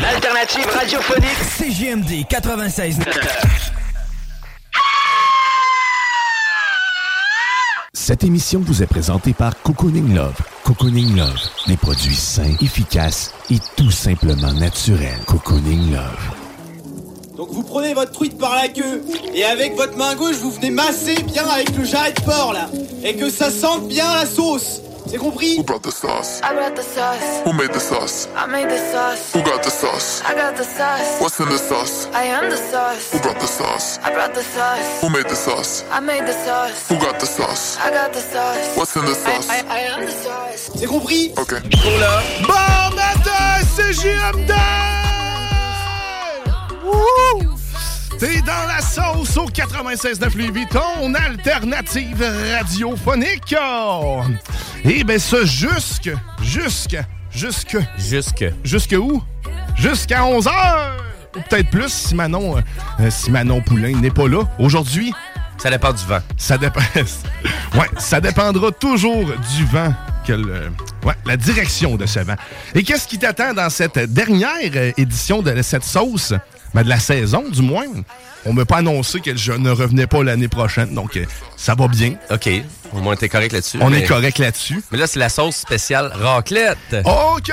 L'alternative radiophonique CGMD 96. Cette émission vous est présentée par Cocooning Love. Cocooning Love, des produits sains, efficaces et tout simplement naturels. Cocooning Love. Donc vous prenez votre truite par la queue et avec votre main gauche vous venez masser bien avec le jarret de porc là et que ça sente bien la sauce. C'est compris Who brought the sauce? I brought the sauce. Who made the sauce? I made the sauce. Who got the sauce? I got the sauce. What's in the sauce? I am the sauce. Who brought the sauce? I brought the sauce. Who made the sauce? I made the sauce. Who got the sauce? I got the sauce. What's in the sauce? I, I, I am the sauce. C'est compris Ok. Bon matin, CGMD! Wouhou! T'es dans la sauce au 96.9 Lévis, ton alternative radiophonique. Et ben ça jusque, jusque, jusque, Jusque. jusque où? Jusqu'à 11h! Ou peut-être plus si Manon, euh, si Manon Poulain n'est pas là. Aujourd'hui, Ça dépend du vent. ça dépend. ouais, ça dépendra toujours du vent. Que le- ouais, la direction de ce vent. Et qu'est-ce qui t'attend dans cette dernière euh, édition de cette sauce? Ben, de la saison, du moins. On m'a pas annoncé que je ne revenais pas l'année prochaine, donc euh, ça va bien. OK. Au moins, t'es correct là-dessus. On mais- est correct là-dessus. Mais là, c'est la sauce spéciale raclette. Oh que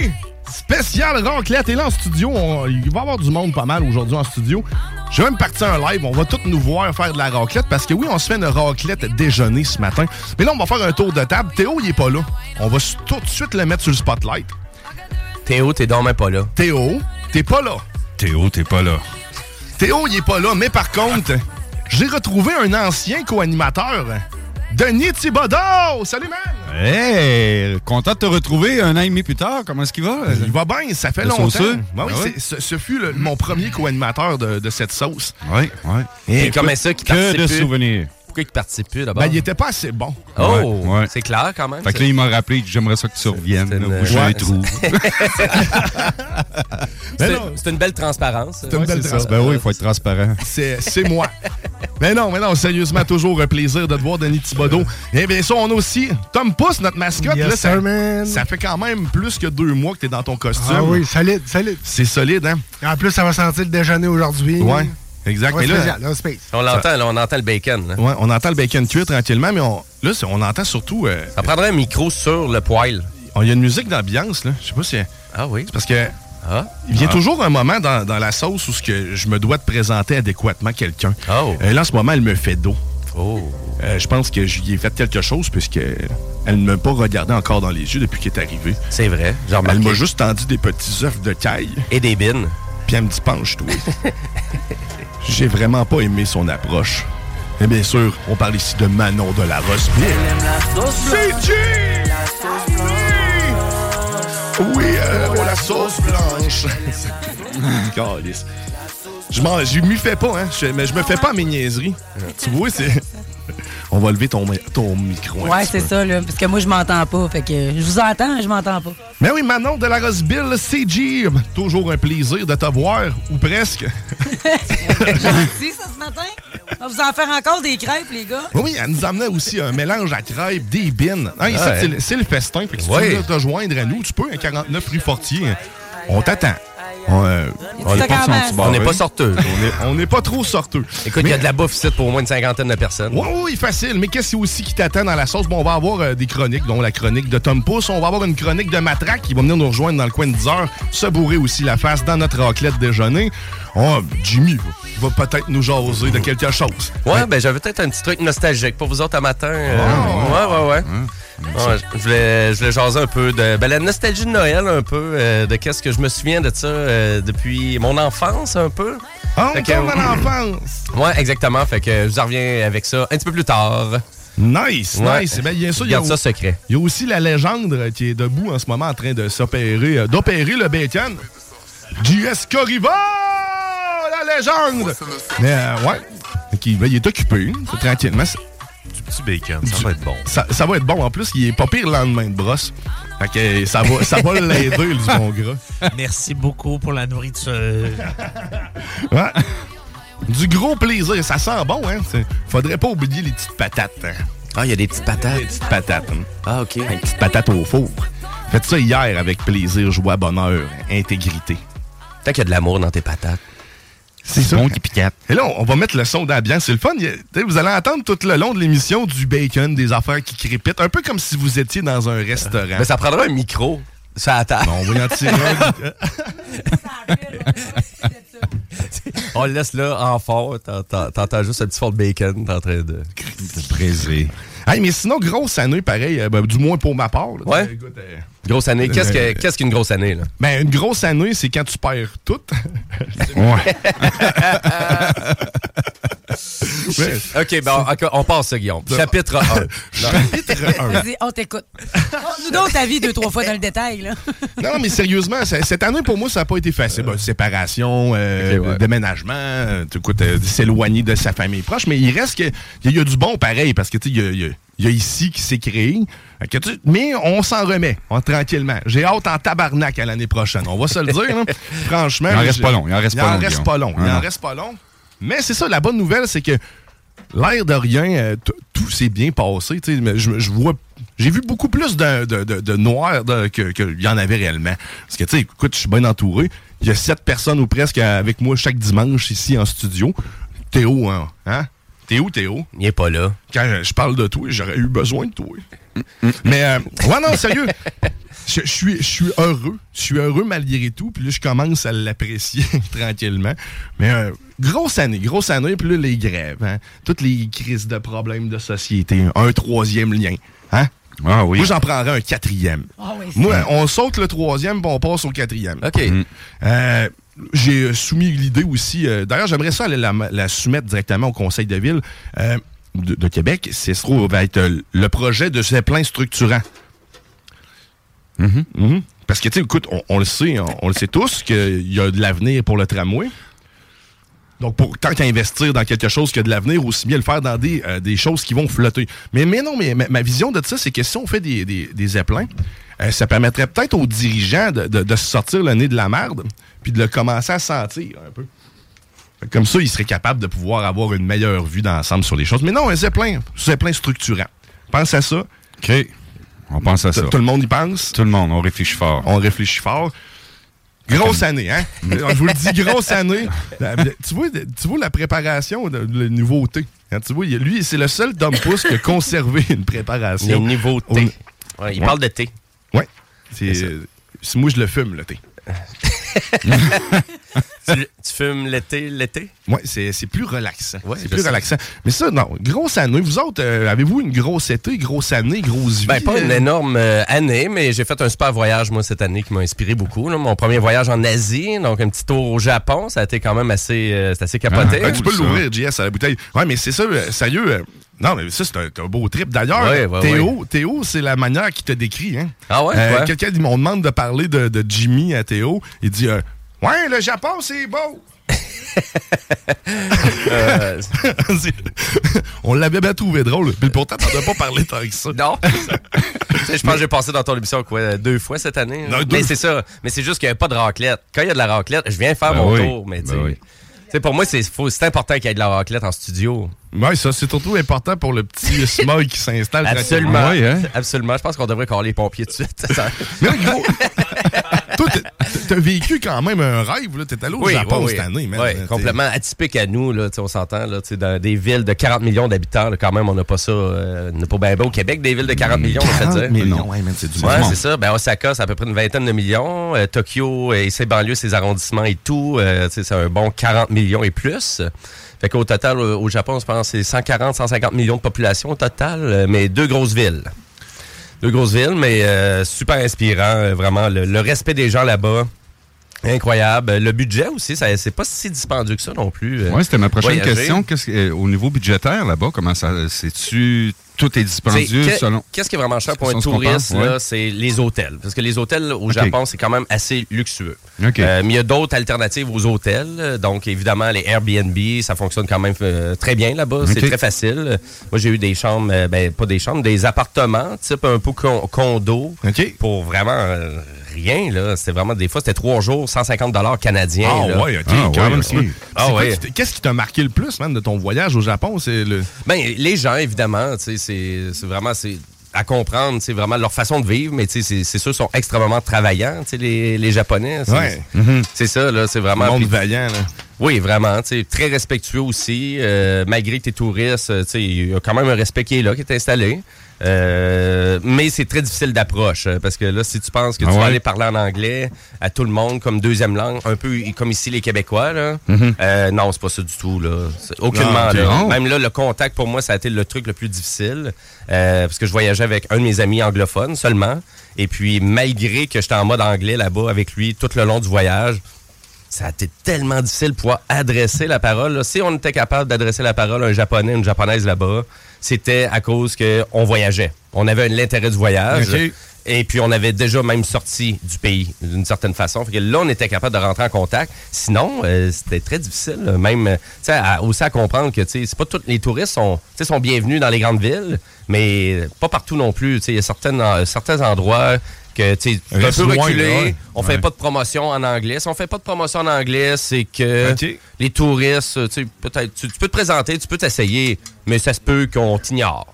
oui! Spécial raclette. Et là, en studio, on- il va y avoir du monde pas mal aujourd'hui en studio. J'ai même parti un live. On va tous nous voir faire de la raclette parce que oui, on se fait une raclette déjeuner ce matin. Mais là, on va faire un tour de table. Théo, il est pas là. On va tout de suite le mettre sur le spotlight. Théo, t'es donc même pas là. Théo, t'es pas là. Théo, t'es pas là. Théo, il est pas là. Mais par contre, j'ai retrouvé un ancien co-animateur. Denis Thibodeau! Salut, man! Hey, content de te retrouver un an et demi plus tard. Comment est-ce qu'il va? Il va bien, ça fait Le longtemps. sauceux? Ben oui, Ah ouais? c'est- ce, ce fut le- mon premier co-animateur de, de cette sauce. Oui, oui. Et comment ça qui Que de plus? souvenirs. Pourquoi il participe plus d'abord? Ben, il était pas assez bon. Oh, Ouais, ouais. c'est clair quand même. Fait que là, il m'a rappelé que j'aimerais ça que tu reviennes. c'est là, une- où j'ai ouais, un trou. Mais C'est non, c'est une belle transparence. C'est une belle C'est ça. trans- Ben oui, il faut être transparent. c'est moi. mais non, mais non, sérieusement, toujours un plaisir de te voir, Denis Thibodeau. Et bien sûr, on a aussi Tom Pouce, notre mascotte. Yes, Là, ça, man. ça fait quand même plus que deux mois que tu es dans ton costume. Ah oui, solide, solide. C'est solide, hein? En plus, ça va sentir le déjeuner aujourd'hui. Ouais, exact. Ouais, Mais là, spécial, là, space. On l'entend, là, on entend le bacon. là. ouais, on entend le bacon cuit tranquillement, mais on, là, on entend surtout... euh, Ça prendrait un micro sur le poêle. Il y a une musique d'ambiance, là. Je sais pas si... Ah oui. C'est parce que... Ah. Il vient Ah. toujours un moment dans, dans la sauce où ce que je me dois de présenter adéquatement quelqu'un. Oh. Euh, là, en ce moment, elle me fait dos. Oh. Euh, je pense que j'y ai fait quelque chose puisque elle ne m'a pas regardé encore dans les yeux depuis qu'elle est arrivée. C'est vrai. Genre Elle m'a juste tendu des petits œufs de caille. Et des bines. Puis elle me dit penche-toi. J'ai vraiment pas aimé son approche. Et bien sûr, on parle ici de Manon de la Rosseville. CG! Oui, euh, la sauce blanche. Calice. Je m'en, je m'y fais pas, hein. Je- mais je me fais pas à mes niaiseries. Tu vois, c'est. On va lever ton, ton micro. Ouais, c'est ça, là. Parce que moi, je m'entends pas. Fait que je vous entends, je m'entends pas. Mais oui, Manon de la Roseville, CG. Toujours un plaisir de te voir, ou presque. Gentil, ça, ce matin. On va vous en faire encore des crêpes, les gars. Oui, oui, elle nous amenait aussi un mélange à crêpes, des bines. Hein, Ouais. c'est le- c'est le festin. Fait que si Ouais. tu veux te joindre à nous, tu peux, un 49 rue Fortier. On t'attend. On euh, n'est pas, on n'est pas sorteux. on n'est pas trop sorteux. Écoute, il y a de la bouffe ici pour au moins une cinquantaine de personnes. Oui, oui, facile. Mais qu'est-ce aussi qui t'attend dans la sauce? Bon, on va avoir euh, des chroniques, dont la chronique de Tom Pouce. On va avoir une chronique de Matraque qui va venir nous rejoindre dans le coin de 10 heures, se bourrer aussi la face dans notre raclette déjeuner. Oh, Jimmy va, peut-être nous jaser de quelque chose. Ouais, ben j'avais peut-être un petit truc nostalgique pour vous autres à matin. euh, Ah, ouais, ouais, ouais. Ouais, je voulais, je voulais jaser un peu de ben, la nostalgie de Noël, un peu, euh, de qu'est-ce que je me souviens de ça euh, depuis mon enfance, un peu. Oh, que- comme à l'enfance! Ouais, exactement. Fait que je vous en reviens avec ça un petit peu plus tard. Nice, Ouais. nice. Ben, bien sûr, il y a Garde ça secret. Il y a aussi la légende euh, qui est debout en ce moment en train de s'opérer, euh, d'opérer le bacon. JS Corriva! La légende! Mais euh, ouais, Qui- ben, il est occupé, c'est tranquillement. C'est- Du petit bacon, ça va être bon. Ça, ça va être bon. En plus, il est pas pire le lendemain de brosse. Fait que euh, ça va, ça va l'aider, le du bon gras. Merci beaucoup pour la nourriture. Ouais. Du gros plaisir. Ça sent bon, hein? Faudrait pas oublier les petites patates. hein. Ah, il y a des petites patates. Les petites patates. hein. Ah, OK. Des petites patates au four. Faites ça hier avec plaisir, joie, bonheur, intégrité. Tant qu'il y a de l'amour dans tes patates. C'est ça. Bon qui piquette. Et là, on va mettre le son d'ambiance. C'est le fun. Vous allez entendre tout le long de l'émission du bacon, des affaires qui crépitent. Un peu comme si vous étiez dans un restaurant. Mais ça prendra un micro. Ça. Non, on va y en tirer un. On le laisse là en fort. T'entends juste un petit fort de bacon. T'es en train de. De braiser. Hey, mais sinon, grosse année, pareil, euh, ben, du moins pour ma part. là. Ouais. Écoute, euh, Grosse année. Qu'est-ce que- Euh, qu'est-ce qu'une grosse année, là? ben, une grosse année, c'est quand tu perds tout. Ouais. OK, ben, on, on passe ça, Guillaume. Chapitre 1. Chapitre un. Vas-y, on t'écoute. Nous donc ta vie deux, trois fois dans le détail. Là. Non, mais sérieusement, cette année, pour moi, ça n'a pas été facile. Ben, séparation, euh, ouais. déménagement, euh, s'éloigner de sa famille proche. Mais il reste que. Il y, a du bon pareil, parce que, tu sais, il y a, il y a- il y a ici qui s'est créé. Tu- mais on s'en remet, on- tranquillement. J'ai hâte en tabarnak à l'année prochaine. On va se le dire. Franchement. Il en reste pas long, il en reste il pas en long, reste pas long. Il Ah, en non. reste pas long. Mais c'est ça, la bonne nouvelle, c'est que l'air de rien, euh, tout s'est bien passé. Je, je vois. J'ai vu beaucoup plus de, de, de- de noir de- que- qu'il y en avait réellement. Parce que, tu sais, écoute, je suis bien entouré. Il y a sept personnes ou presque avec moi chaque dimanche ici en studio. Théo, hein? hein? Théo, Théo? Il est pas là. Quand je parle de toi, j'aurais eu besoin de toi. Mais, euh, ouais, non, sérieux. Je je suis, je suis heureux. Je suis heureux malgré tout. Puis là, je commence à l'apprécier tranquillement. Mais euh, grosse année, grosse année. Puis là, les grèves. Hein? Toutes les crises de problèmes de société. Un troisième lien. Hein? Ah oui. Moi, j'en prendrais un quatrième. Ah oui, c'est- Moi, on saute le troisième, puis on passe au quatrième. OK. Euh, J'ai soumis l'idée aussi. euh, D'ailleurs, j'aimerais ça aller la, la soumettre directement au Conseil de ville euh, de, de Québec. C'est ce va être euh, le projet de ces plans structurants. Mhm. Parce que, tu sais, écoute, on, on le sait, on, on le sait tous qu'il y a de l'avenir pour le tramway. Donc, pour, tant qu'à investir dans quelque chose qui a de l'avenir, aussi bien le faire dans des, euh, des choses qui vont flotter. Mais, mais non, mais ma, ma vision de ça, c'est que si on fait des, des, euh, ça permettrait peut-être aux dirigeants de, de- sortir le nez de la merde, puis de le commencer à sentir un peu. Comme ça, ils seraient capables de pouvoir avoir une meilleure vue d'ensemble sur les choses. Mais non, un zeppelin, zeppelin structurant. Pense à ça. OK. On pense à ça. Tout le monde y pense. Tout le monde, on réfléchit fort. On réfléchit fort. Grosse année, hein? Je vous le dis, grosse année. Tu vois, tu vois la préparation, de, la nouveauté. Hein, Tu vois, lui, c'est le seul Dom Pouce qui a conservé une préparation. Les nouveautés. Au- Ouais, il Ouais. parle de thé. C'est- moi, je le fume, le thé. tu, tu fumes l'été, l'été? Ouais, c'est, plus relaxant. Ouais, c'est plus sais. relaxant. Mais ça, non, grosse année. Vous autres, euh, avez-vous une grosse été, grosse année, grosse vie? Ben, pas une euh? énorme euh, année, mais j'ai fait un super voyage, moi, cette année, qui m'a inspiré beaucoup. là. Mon premier voyage en Asie, donc un petit tour au Japon, ça a été quand même assez, euh, assez capoté. Ah, tu peux l'ouvrir, JS, à la bouteille. Ouais, mais c'est ça, sérieux. Non, mais ça, c'est un, un beau trip. D'ailleurs, Ouais, ouais, Théo, Théo c'est la manière qu'il te décrit. Hein? Ah ouais? Euh, Ouais. Quelqu'un, dit- on demande de parler de, de Jimmy à Théo. Il dit euh, Ouais, le Japon, c'est beau. Euh, on l'avait bien trouvé drôle. Puis pourtant, t'en as pas parlé tant que ça. Non. Je pense que j'ai passé dans ton émission quoi, deux fois cette année. là. Non, deux mais c'est ça. Mais c'est juste qu'il n'y a pas de raclette. Quand il y a de la raclette, je viens faire Ben mon oui. tour. Mais tu Ben oui. Pour moi, c'est important qu'il y ait de la raclette en studio. Ouais, ça, c'est surtout important pour le petit smog qui s'installe. Absolument. Ouais, hein? Absolument. Je pense qu'on devrait coller les pompiers tout de suite. Mais gros, toi, t'as vécu quand même un rêve, là. T'es allé au Japon oui, cette année, man. Oui, complètement atypique à nous, là, tu sais, on s'entend, là, tu sais, dans des villes de 40 millions d'habitants, là, quand même, on n'a pas ça, euh, on n'a pas bien au Québec, des villes de 40 millions, on fait 40 dire. millions, ouais, c'est du Ouais, c'est ça. Ben, Osaka, c'est à peu près une vingtaine de millions. Euh, Tokyo et ses banlieues, ses arrondissements et tout, euh, tu sais, c'est un bon 40 millions et plus. Fait qu'au total, au, Japon, je pense que c'est 140, 150 millions de population au total, euh, mais deux grosses villes. Deux grosses villes, mais euh, super inspirant, euh, vraiment. Le, le respect des gens là-bas, incroyable. Le budget aussi, ça c'est pas si dispendieux que ça non plus. euh, Oui, c'était ma prochaine voyager. question. Que- euh, au niveau budgétaire, là-bas, comment ça. C'est-tu. Tout est dispendieux que- selon. Qu'est-ce qui est vraiment cher pour un touriste, ouais. c'est les hôtels. Parce que les hôtels au. Japon, c'est quand même assez luxueux. Euh, mais il y a d'autres alternatives aux hôtels. Donc, évidemment, les Airbnb, ça fonctionne quand même euh, très bien là-bas. C'est très facile. Moi, j'ai eu des chambres, euh, ben, pas des chambres, des appartements, type un peu con- condo, pour vraiment rien. là. C'était vraiment, des fois, c'était trois jours, 150 dollars canadiens. Ah là. ouais, ok, quand même. c'est- Ah ouais. t'a- Qu'est-ce qui t'a marqué le plus, man, de ton voyage au Japon? C'est le. Ben, les gens, évidemment, tu sais, c'est c'est vraiment c'est à comprendre, c'est vraiment leur façon de vivre, mais tu sais, c'est- c'est sûr, ils sont extrêmement travaillants, tu sais, les, les Japonais. C'est Ouais. c'est ça, là, c'est vraiment. Le monde puis- vaillant, là. Oui, vraiment, tu sais, très respectueux aussi. euh, malgré que tu es touriste, tu sais, il y a quand même un respect qui est là, qui est installé. Euh, mais c'est très difficile d'approche euh, parce que là, si tu penses que Ah tu vas aller parler en anglais à tout le monde comme deuxième langue, un peu comme ici les Québécois, là, Mhm. euh, non, c'est pas ça du tout. Là. Aucunement. Ah, là. Non. Même là, le contact pour moi, ça a été le truc le plus difficile euh, parce que je voyageais avec un de mes amis anglophones seulement. Et puis, malgré que j'étais en mode anglais là-bas avec lui tout le long du voyage, ça a été tellement difficile de pouvoir adresser la parole. là. Si on était capable d'adresser la parole à un japonais, une japonaise là-bas, c'était à cause qu'on voyageait. On avait l'intérêt du voyage. Et puis, on avait déjà même sorti du pays, d'une certaine façon. Fait que là, on était capable de rentrer en contact. Sinon, euh, c'était très difficile. Même, euh, tu sais, aussi à comprendre que, tu sais, c'est pas tous les touristes sont, sont bienvenus dans les grandes villes, mais pas partout non plus. Tu sais, il y a certaines, euh, certains endroits que, tu un peu loin, ouais. On Ouais. fait pas de promotion en anglais. Si on fait pas de promotion en anglais, c'est que les touristes, tu sais, peut-être, tu, tu peux te présenter, tu peux t'essayer, mais ça se peut qu'on t'ignore.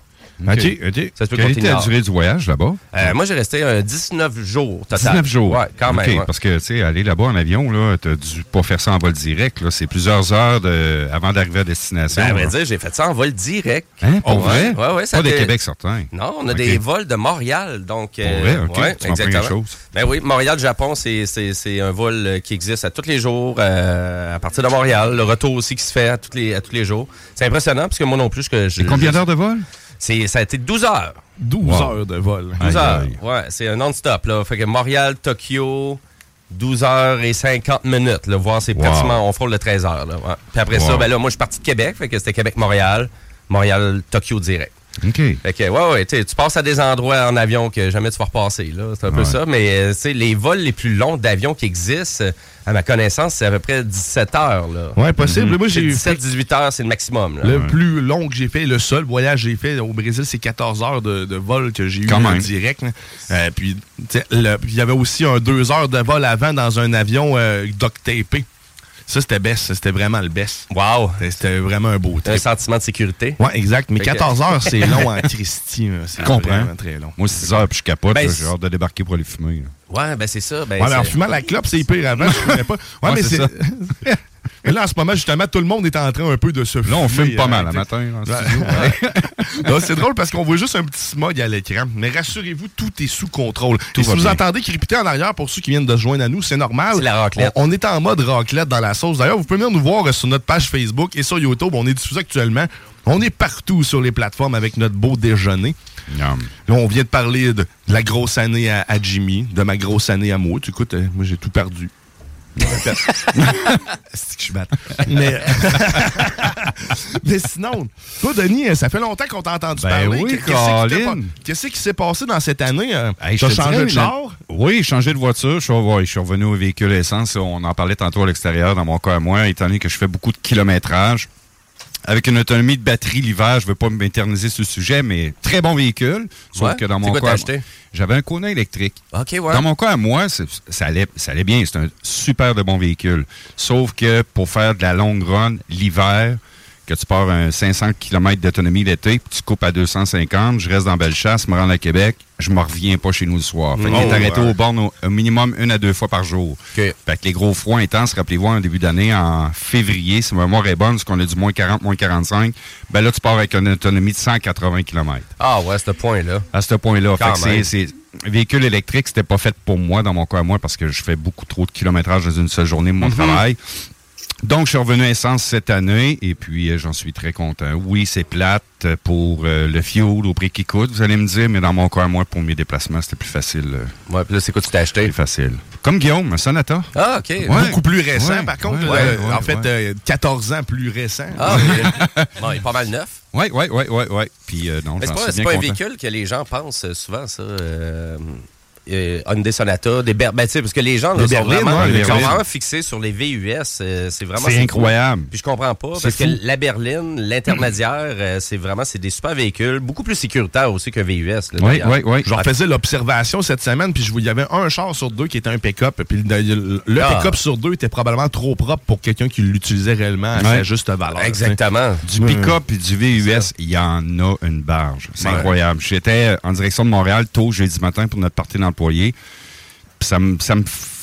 OK, OK. Ça se peut Quelle était la durée du voyage là-bas? Euh, moi, j'ai resté un 19 jours total. 19 jours. Ouais, quand même. OK, ouais. Parce que, tu sais, aller là-bas en avion, là, t'as dû pas faire ça en vol direct, là. C'est plusieurs heures de, avant d'arriver à destination. Ben, à vrai dire, j'ai fait ça en vol direct. Hein, pour Oh, vrai? Ouais, ouais, ça Pas de Québec, certain. Non, on a des vols de Montréal. Donc, euh, Pour vrai? OK. ouais, Tu exactement. chose. Ben oui, Montréal-Japon, c'est, c'est, c'est un vol euh, qui existe à tous les jours, euh, à partir de Montréal. Le retour aussi qui se fait à tous les, à tous les jours. C'est impressionnant, parce que moi non plus, que je. Et combien d'heures de vol? C'est, ça a été 12 heures. 12 Wow. heures de vol. 12 Aïe, heures. Ouais, c'est un non-stop. Là. Fait que Montréal, Tokyo, 12 heures et 50 minutes. Là, voir, c'est Wow. pratiquement, on frôle le 13 heures. Là, ouais. Puis après ça, ben là, moi, je suis parti de Québec. Fait que c'était Québec-Montréal, Montréal-Tokyo direct. OK. Fait que, ouais, ouais, tu passes à des endroits en avion que jamais tu vas repasser, là. C'est un peu ça. Mais, euh, tu sais, les vols les plus longs d'avion qui existent, à ma connaissance, c'est à peu près 17 heures, là. Ouais, possible. Moi, j'ai 17-18 heures, c'est le maximum, là. Le plus long que j'ai fait, le seul voyage que j'ai fait au Brésil, c'est 14 heures de, de vol que j'ai eu en direct. Euh, puis, il y avait aussi un deux heures de vol avant dans un avion euh, duct tapé. Ça, c'était best. C'était vraiment le best. Wow! C'était- vraiment un beau Un trip. sentiment de sécurité. Ouais, exact. Mais Fait que- 14 heures, c'est long en Christie. C'est Je comprends. vraiment très long. Moi, 6 heures, puis je capote. Ben, J'ai hâte de débarquer pour aller fumer. là. Ouais, ben c'est ça. Ben, Ouais, mais en fumant la clope, c'est pire avant. Je fumais pas. Ouais, Ouais, mais c'est Mais là, en ce moment, justement, tout le monde est en train un peu de se Là, on fume pas euh, mal sais. matin. en studio. C'est drôle parce qu'on voit juste un petit smog à l'écran. Mais rassurez-vous, tout est sous contrôle. Tout Et si vous entendez crépiter en arrière, pour ceux qui viennent de se joindre à nous, c'est normal. C'est la raclette. On, est en mode raclette dans la sauce. D'ailleurs, vous pouvez venir nous voir euh, sur notre page Facebook et sur YouTube. On est diffusé actuellement. On est partout sur les plateformes avec notre beau déjeuner. Là, on vient de parler de, la grosse année à, à Jimmy, de ma grosse année à moi. Tu écoutes, euh, moi, j'ai tout perdu. C'est que je suis bête? Mais, mais sinon, toi, Denis, ça fait longtemps qu'on t'a entendu Ben parler. oui, Qu'est-ce qui s'est passé dans cette année? euh? Hey, T'as changé dirais, de char? Oui, j'ai changé de voiture. Je suis, ouais, je suis revenu au véhicule essence. On en parlait tantôt à l'extérieur, dans mon cas à moi, étant donné que je fais beaucoup de kilométrage. Avec une autonomie de batterie l'hiver, je ne veux pas m'éterniser sur le sujet, mais très bon véhicule. Sauf Ouais. que dans mon quoi cas, j'avais un Kona électrique. OK, ouais. Dans mon cas à moi, ça allait, ça allait bien. C'est un super de bon véhicule. Sauf que pour faire de la longue run l'hiver, que tu pars un 500 km d'autonomie l'été, puis tu coupes à 250, je reste dans Bellechasse, me rends à Québec, je me reviens pas chez nous le soir. Fait qu'il Oh, est arrêté ouais. au bornes au, au minimum une à deux fois par jour. Fait que les gros froids intenses, rappelez-vous, en début d'année, en février, si ma mémoire est bonne, parce qu'on a du moins 40, moins 45, ben là, tu pars avec une autonomie de 180 km. Ah ouais, à ce point-là. À ce point-là. Fait c'est- véhicule électrique, c'était pas fait pour moi, dans mon cas à moi, parce que je fais beaucoup trop de kilométrage dans une seule journée de mon Mhm. travail. Donc, je suis revenu à essence cette année et puis euh, j'en suis très content. Oui, c'est plate euh, pour euh, le fuel au prix qui coûte, vous allez me dire, mais dans mon cas moi, pour mes déplacements, c'était plus facile. euh, Ouais, puis là, c'est quoi tu t'es acheté? Plus facile. Comme Guillaume, un Sonata. Ah, OK. Ouais. Beaucoup plus récent, Ouais, par contre. ouais, ouais, en fait, ouais. euh, 14 ans plus récent. Ah, ok. bon, il est pas mal neuf. Oui, oui, oui, oui, oui. Puis, euh, non, c'est j'en pas, suis c'est bien pas un véhicule que les gens pensent souvent, ça. Euh, euh, Hyundai Sonata, des Ber ben, tu sais, parce que les gens là, Les sont, berlines, vraiment, ouais, les sont vraiment fixés sur les VUS. euh, c'est vraiment C'est cool. incroyable. Puis je comprends pas parce que la berline, l'intermédiaire, euh, c'est vraiment c'est des super véhicules, beaucoup plus sécuritaires aussi qu'un VUS. là, d'ailleurs. Je refaisais l'observation cette semaine, puis je vous- il y avait un char sur deux qui était un pick-up, puis le, le Ah. pick-up sur deux était probablement trop propre pour quelqu'un qui l'utilisait réellement à Ouais. sa juste valeur. Exactement. Du pick-up et du VUS, il y en a une barge. C'est Ouais. incroyable. J'étais en direction de Montréal tôt jeudi matin pour notre partie d'employés. Puis ça me ça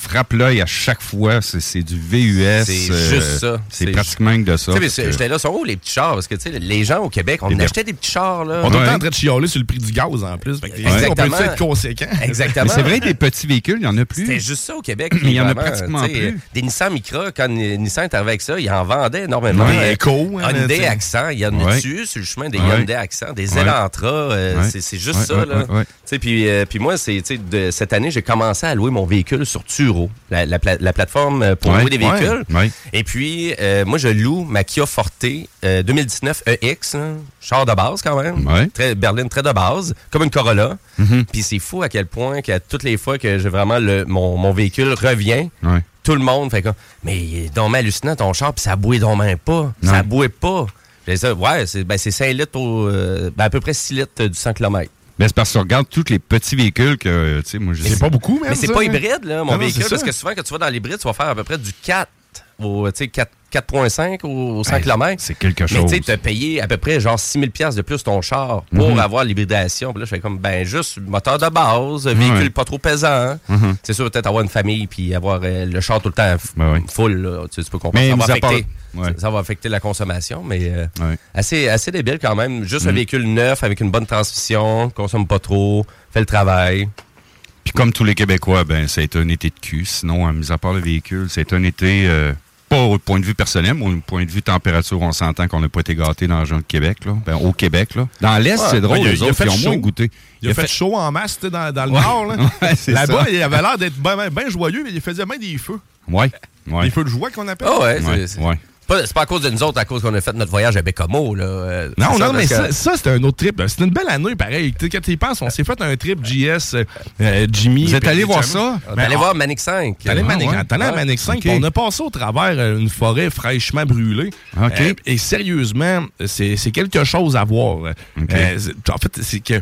frappe l'œil à chaque fois. C'est c'est du VUS. C'est euh, juste ça. C'est pratiquement que de ça. C'est- J'étais là, sont où les petits chars? Parce que tu sais, les gens au Québec, on achetait des petits chars. Là. On est Ouais. en train de chialer sur le prix du gaz en plus. Fait que, Exactement. On peut être conséquent? Exactement. Mais c'est vrai, des petits véhicules, il n'y en a plus. C'était juste ça au Québec. Mais il y en a pratiquement plus. Des Nissan Micra, quand Ni- Nissan est arrivé avec ça, ils en vendaient énormément. Ouais, Euh, Echo, hein, tu Hyundai. Accent, il y en a Ouais. dessus sur le chemin des Ouais. Hyundai Accent, des Ouais. Elantra. euh, Ouais. c'est- C'est juste Ouais, ça. Puis, euh, puis moi, c'est, tu sais, de- cette année, j'ai commencé à louer mon véhicule sur Turo, la, la pla- la plateforme euh, pour Ouais, louer des véhicules. ouais, ouais. Et puis, euh, moi, je loue ma Kia Forte euh, 2019 EX, hein, char de base quand même. Très, berline très de base, comme une Corolla. Mhm. Puis c'est fou à quel point que toutes les fois que j'ai vraiment le, mon, mon véhicule revient, tout le monde fait comme Mais il est donc hallucinant ton char, puis ça bouille donc même pas. Ça bouille pas. J'ai dit ça, ouais, c'est ben, c'est 5 litres au. euh, ben, à peu près 6 litres euh, du 100 km. Mais c'est parce que tu regardes tous les petits véhicules que, tu sais, moi, je C'est pas beaucoup, même. Mais c'est pas hein? hybride, là, mon Non, véhicule, c'est parce que souvent, quand tu vas dans l'hybride, tu vas faire à peu près du 4 au, tu sais, 4 4.5 au, au 100 Hey, km. c'est quelque Mais chose. tu sais, tu as payé à peu près genre 6 000 piastres de plus ton char pour Mhm. avoir l'hybridation. Puis là, je fais comme, ben, juste moteur de base, véhicule pas trop pesant. Mhm. C'est sûr, peut-être avoir une famille puis avoir euh, le char tout le temps Ben oui. full. Là, tu, sais, tu peux comprendre. Mais ça, va affecter, Ouais. ça, ça va affecter la consommation, mais euh, Ouais. assez, assez débile quand même. Juste un Mhm. véhicule neuf avec une bonne transmission, consomme pas trop, fait le travail. Puis comme tous les Québécois, ben, ça a été un été de cul. Sinon, hein, mis à part le véhicule, c'est un été, euh, pas au point de vue personnel, mais au point de vue température, on s'entend qu'on n'a pas été gâtés dans la région de Québec, là. Ben, au Québec, là. Dans l'Est, Ouais, c'est drôle, ouais, il a- les autres, fait ils ont chaud. moins goûté. Il a fait, chaud en masse tu sais, dans, dans le Ouais. nord. Là-bas, il avait l'air d'être bien joyeux, mais il faisait même des feux. Ouais, ouais. Des feux de joie qu'on appelle. Ah ouais, ouais. Pas, c'est pas à cause de nous autres, à cause qu'on a fait notre voyage à Bécomo. Là. Euh, Non, non, mais que- ça, ça c'était un autre trip. C'était une belle année, pareil. Quand tu y penses, on s'est fait un trip JS, euh, euh, Jimmy. Vous êtes allé voir ça? On est Ben, allé on- voir Manic 5. T'es allé Ah, Manic- ouais. allé à. Manic 5, Ok. puis on a passé au travers une forêt fraîchement brûlée. Euh, et sérieusement, c'est quelque chose à voir. En fait, c'est que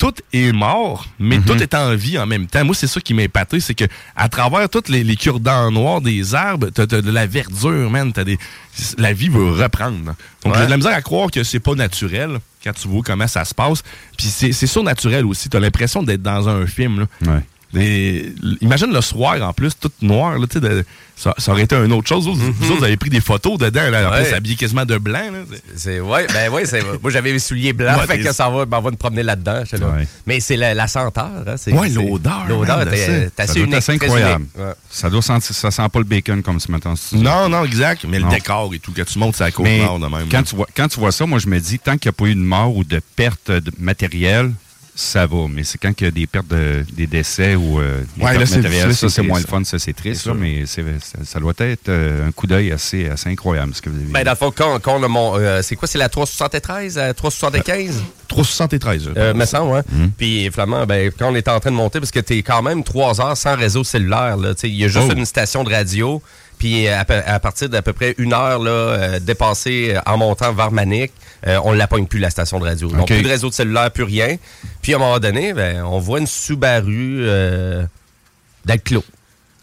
tout est mort, mais Mhm. tout est en vie en même temps. Moi, c'est ça qui m'a épaté, c'est que à travers toutes les, les cure-dents noirs des arbres, t'as de la verdure, man. T'as des, la vie veut reprendre. Donc, Ouais. j'ai de la misère à croire que c'est pas naturel quand tu vois comment ça se passe. Puis c'est c'est surnaturel aussi. T'as l'impression d'être dans un film. Là. Ouais. Des- imagine le soir en plus, tout noir, là, de- ça, ça aurait été une autre chose. Vous, vous autres, vous avez pris des photos dedans, là, en Ouais. plus habillé quasiment de blanc. C'est- C'est, ouais, ben ouais, c'est, moi j'avais mes souliers blancs, Ouais, fait que ça va, ben, on va nous promener là-dedans. Ouais. Mais c'est la, la senteur. Hein, c'est, c'est- l'odeur, L'odeur, ça. Ça assez unique. incroyable. unique. Ça doit sentir, ça sent pas le bacon comme ce matin. Non, non, exact. Mais Non. le décor et tout, quand tu montes la côte nord de même. quand tu, vois, quand tu vois ça, moi, je me dis, tant qu'il n'y a pas eu de mort ou de perte de matériel, ça va. Mais c'est quand il y a des pertes de, des décès ou euh, des Ouais, pertes matérielles, ça, c'est moins le fun, ça, c'est triste, là, mais ça, ça doit être euh, un coup d'œil assez, assez incroyable, ce que vous avez Ben, dans le fond, quand, quand on a mon. euh, c'est quoi, c'est la 373, la 375? 373. là. Euh, me semble, ouais. Hmm. Puis, Flamand, ben, quand on était en train de monter, parce que t'es quand même trois heures sans réseau cellulaire. Tu Il y a juste Oh. une station de radio. Puis, à, peu- à partir d'à peu près une heure, là, euh, dépassée euh, en montant vers Manic, euh, on ne la pogne plus, la station de radio. Donc, plus de réseau de cellulaire, plus rien. Puis, à un moment donné, ben, on voit une Subaru euh, d'Alclos.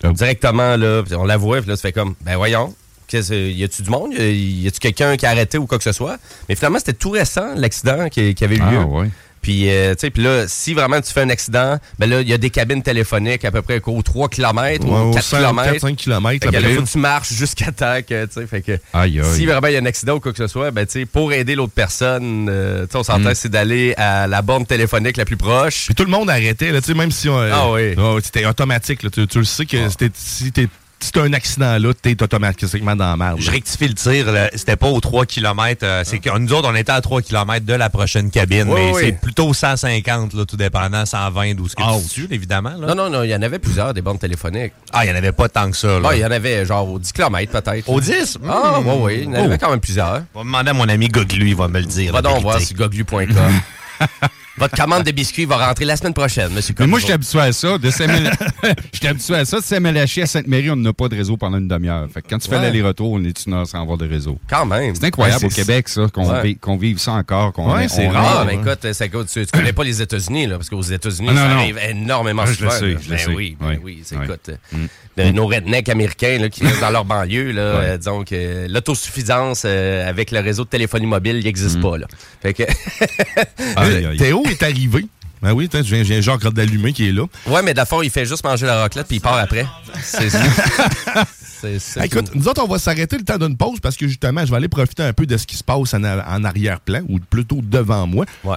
Oh. Directement, là, on la voit, puis là, ça fait comme, ben voyons. y a-tu du monde? Y a-tu quelqu'un qui a arrêté ou quoi que ce soit? Mais finalement, c'était tout récent, l'accident qui, qui avait eu Ah, lieu. ouais. Puis, euh, tu sais, puis là, si vraiment tu fais un accident, ben là, il y a des cabines téléphoniques à peu près aux 3 km Ouais, ou aux 4 5, km. 4-5 kilomètres, Fait que après. là, faut que tu marches jusqu'à temps que, tu sais, fait que Aïe, aïe. si vraiment il y a un accident ou quoi que ce soit, ben, tu sais, pour aider l'autre personne, euh, tu sais, on s'entend, Mm. c'est d'aller à la borne téléphonique la plus proche. Puis tout le monde arrêtait, là, tu sais, même si on, Ah oui. ouais, c'était automatique. là. tu, tu le sais que c'était- si t'es si t'as un accident là, t'es automatiquement dans la merde. Je rectifie le tir, c'était pas aux 3 km. c'est que nous autres, on était à 3 km de la prochaine cabine, Oui, mais oui. c'est plutôt 150, là, tout dépendant, 120 ou ce que Ah, tu situes, évidemment. là. Non, non, non, il y en avait plusieurs, des bornes téléphoniques. Ah, il y en avait pas tant que ça. là. Ah, il y en avait genre aux 10 km peut-être. Au 10? Ah, Hmm. oui, oui, il y en avait Oh. quand même plusieurs. On va demander à mon ami Goglu, il va me le dire. Va donc voir sur goglu.com. Votre commande de biscuits va rentrer la semaine prochaine, monsieur Mais moi, j'étais habitué à ça. De j'étais habitué à ça. De SMLHI à Sainte-Marie, on n'a pas de réseau pendant une demi-heure. Fait que quand tu fais Ouais. l'aller-retour, on est une heure sans avoir de réseau. Quand même. C'est incroyable Ouais, au Québec, ça, qu'on Ouais. vive ça encore. qu'on c'est rare, Ah, mais écoute, ça, tu, tu connais pas les États-Unis, là, parce qu'aux États-Unis, Ah, ça arrive énormément Ah, je souvent. le sais, je le Ben sais. oui, ben Ouais. oui, Ouais. écoute. Mm. euh, Nos rednecks américains là, qui restent dans leur banlieue, là, euh, disons que euh, l'autosuffisance euh, avec le réseau de téléphonie mobile, il n'existe pas. Là. Fait que... Aïe, aïe. Théo est arrivé. Ben oui, je viens, viens Jacques d'allumer qui est là. ouais, mais d'abord, il fait juste manger la raclette puis il part après. C'est ça. C'est- c'est Écoute, nous autres, on va s'arrêter le temps d'une pause parce que justement, je vais aller profiter un peu de ce qui se passe en, arrière-plan ou plutôt devant moi. Ouais.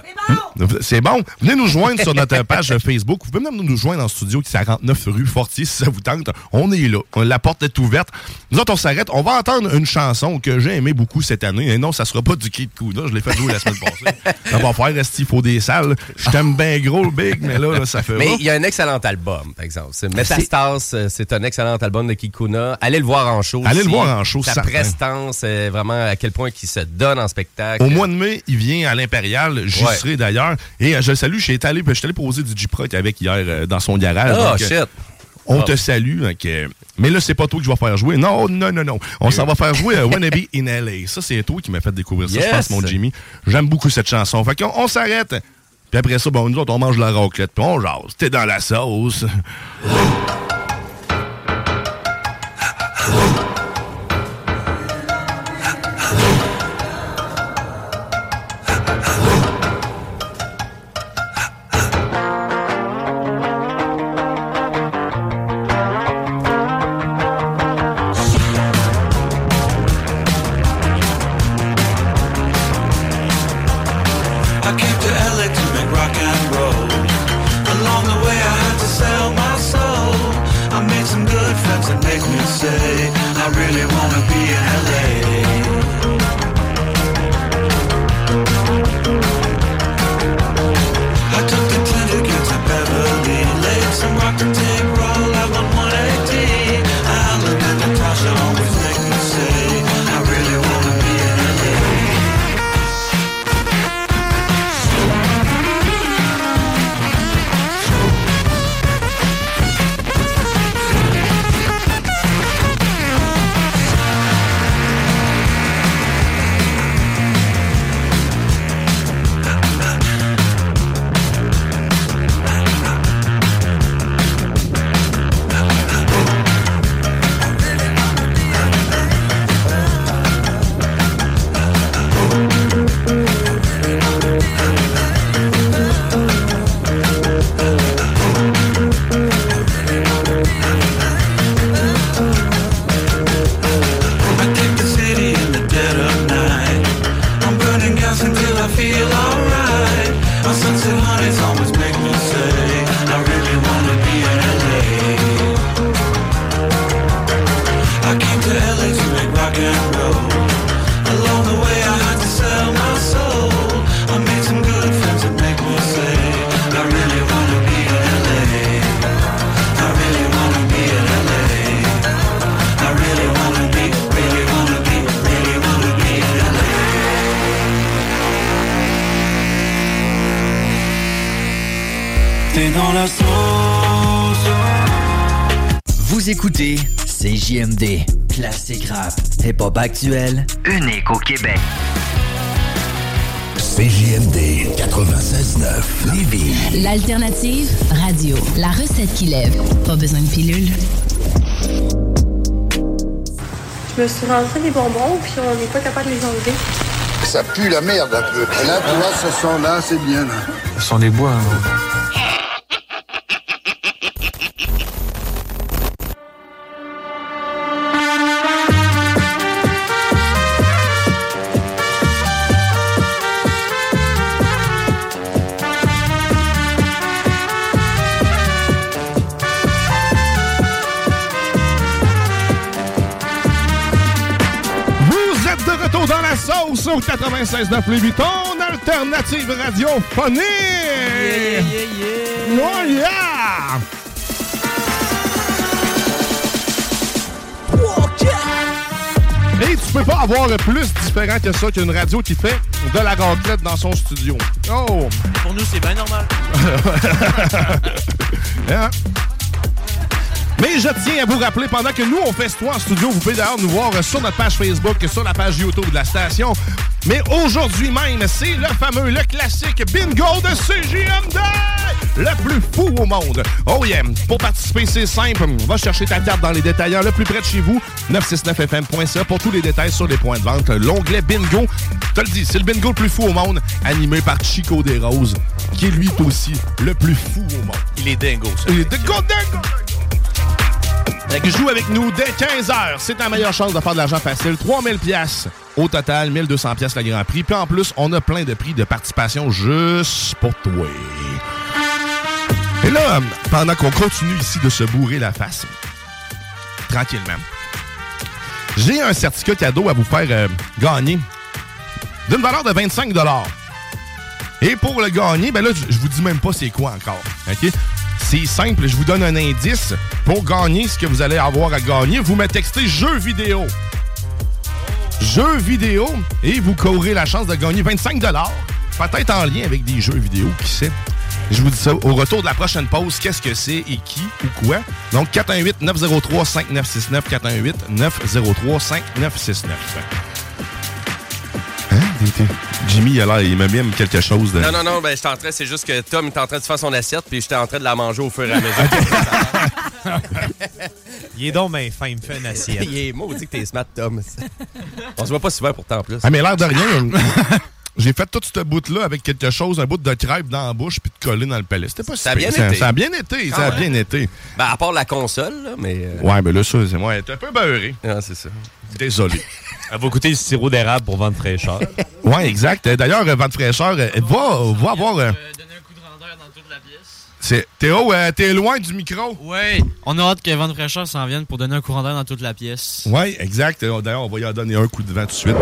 C'est bon. Venez nous joindre sur notre page Facebook. Vous pouvez même nous joindre en studio qui est 49 rue Fortier si ça vous tente. On est là. La porte est ouverte. Nous autres, on s'arrête. On va entendre une chanson que j'ai aimé beaucoup cette année. Et non, ça sera pas du Kid Kuda. Je l'ai fait jouer la semaine passée. Ça va faire rester, il faut des salles. Je t'aime bien gros, le big, mais là, là, ça fait Mais il y a un excellent album, par exemple. C'est Métastas, euh, c'est un excellent album de Kikuna. Allez le voir en show. Allez le voir en show, Sa certain. prestance, euh, vraiment à quel point il se donne en spectacle. Au mois de mai, il vient à l'Impérial. J'y Ouais. serai d'ailleurs. Et euh, je le salue. Je suis allé, je suis allé poser du J-Proc avec hier euh, dans son garage. Oh, Donc, shit. On Oh. te salue. donc, euh, mais là, c'est pas toi que je vais faire jouer. Non, non, non, non. On s'en va faire jouer euh, Wannabe in LA. Ça, c'est toi qui m'a fait découvrir ça, je pense, mon Jimmy. J'aime beaucoup cette chanson. Fait qu'on on s'arrête. Puis après ça, bon, nous autres, on mange la raclette. Puis on jase. T'es dans la sauce. Come actuel, unique au Québec. CJMD 96.9 Lévis. L'alternative radio. La recette qui lève. Pas besoin de pilule. Je me suis rentré des bonbons, puis on n'est pas capable de les enlever. Ça pue la merde un peu. Là, tu vois, ce son-là, c'est bien. Là. Ce sont des bois. hein. Au 96.9 Louis Vuitton, alternative radiophonique! Yeah, yeah, yeah! Oh yeah! Et tu peux pas avoir plus différent que ça qu'une radio qui fait de la raclette dans son studio. Oh! Pour nous, c'est bien normal. Hein? Mais je tiens à vous rappeler, pendant que nous, on fait ce en studio, vous pouvez d'ailleurs nous voir sur notre page Facebook, sur la page YouTube de la station. Mais aujourd'hui même, c'est le fameux, le classique bingo de CJMD! Le plus fou au monde. Oh yeah! Pour participer, c'est simple. Va chercher ta carte dans les détaillants le plus près de chez vous. 969fm.ca pour tous les détails sur les points de vente. L'onglet bingo. Je te le dis, c'est le bingo le plus fou au monde, animé par Chico des Roses, qui est lui aussi le plus fou au monde. Il est dingo, ça. Il est dingo, dingo! Que joue avec nous dès 15h. C'est ta meilleure chance de faire de l'argent facile. 3000 pièces au total, 1200 pièces le grand prix. Puis en plus, on a plein de prix de participation juste pour toi. Et là, pendant qu'on continue ici de se bourrer la face, tranquillement, j'ai un certificat cadeau à vous faire euh, gagner d'une valeur de 25 Et pour le gagner, ben là, je vous dis même pas c'est quoi encore. C'est simple, je vous donne un indice. Pour gagner ce que vous allez avoir à gagner, vous me textez jeu vidéo. Jeu vidéo et vous courez la chance de gagner 25 Peut-être en lien avec des jeux vidéo, qui sait. Je vous dis ça au retour de la prochaine pause. Qu'est-ce que c'est et qui ou quoi? Donc 418-903-5969, 418-903-5969. Jimmy, il a l'air, il me mime quelque chose de... Non, non, non, ben, j'étais en train, c'est juste que Tom est en train de faire son assiette, puis j'étais en train de la manger au fur et à mesure. Il est donc bien fin, il me fait une assiette. Il est maudit que t'es smart, Tom. On se voit pas souvent pourtant en plus. Ah, mais l'air de rien. J'ai fait toute cette bout-là avec quelque chose, un bout de crêpe dans la bouche puis de coller dans le palais. C'était pas si Ça a bien été. Ça a bien été, ça Ah a ouais. bien été. Ben, à part la console, là, mais. euh, Ouais, mais là, ça, c'est moi. T'es un peu beurré. Ah, c'est ça. Désolé. Elle va coûter le sirop d'érable pour vendre fraîcheur. ouais, exact. Euh, D'ailleurs, euh, Vente Fraîcheur, euh, va, va avoir. euh, c'est- Théo, euh, t'es loin du micro. Oui, on a hâte que Van Fraîcheur s'en vienne pour donner un courant d'air dans toute la pièce. Ouais, exact. Euh, D'ailleurs, on va y en donner un coup de vent tout de suite.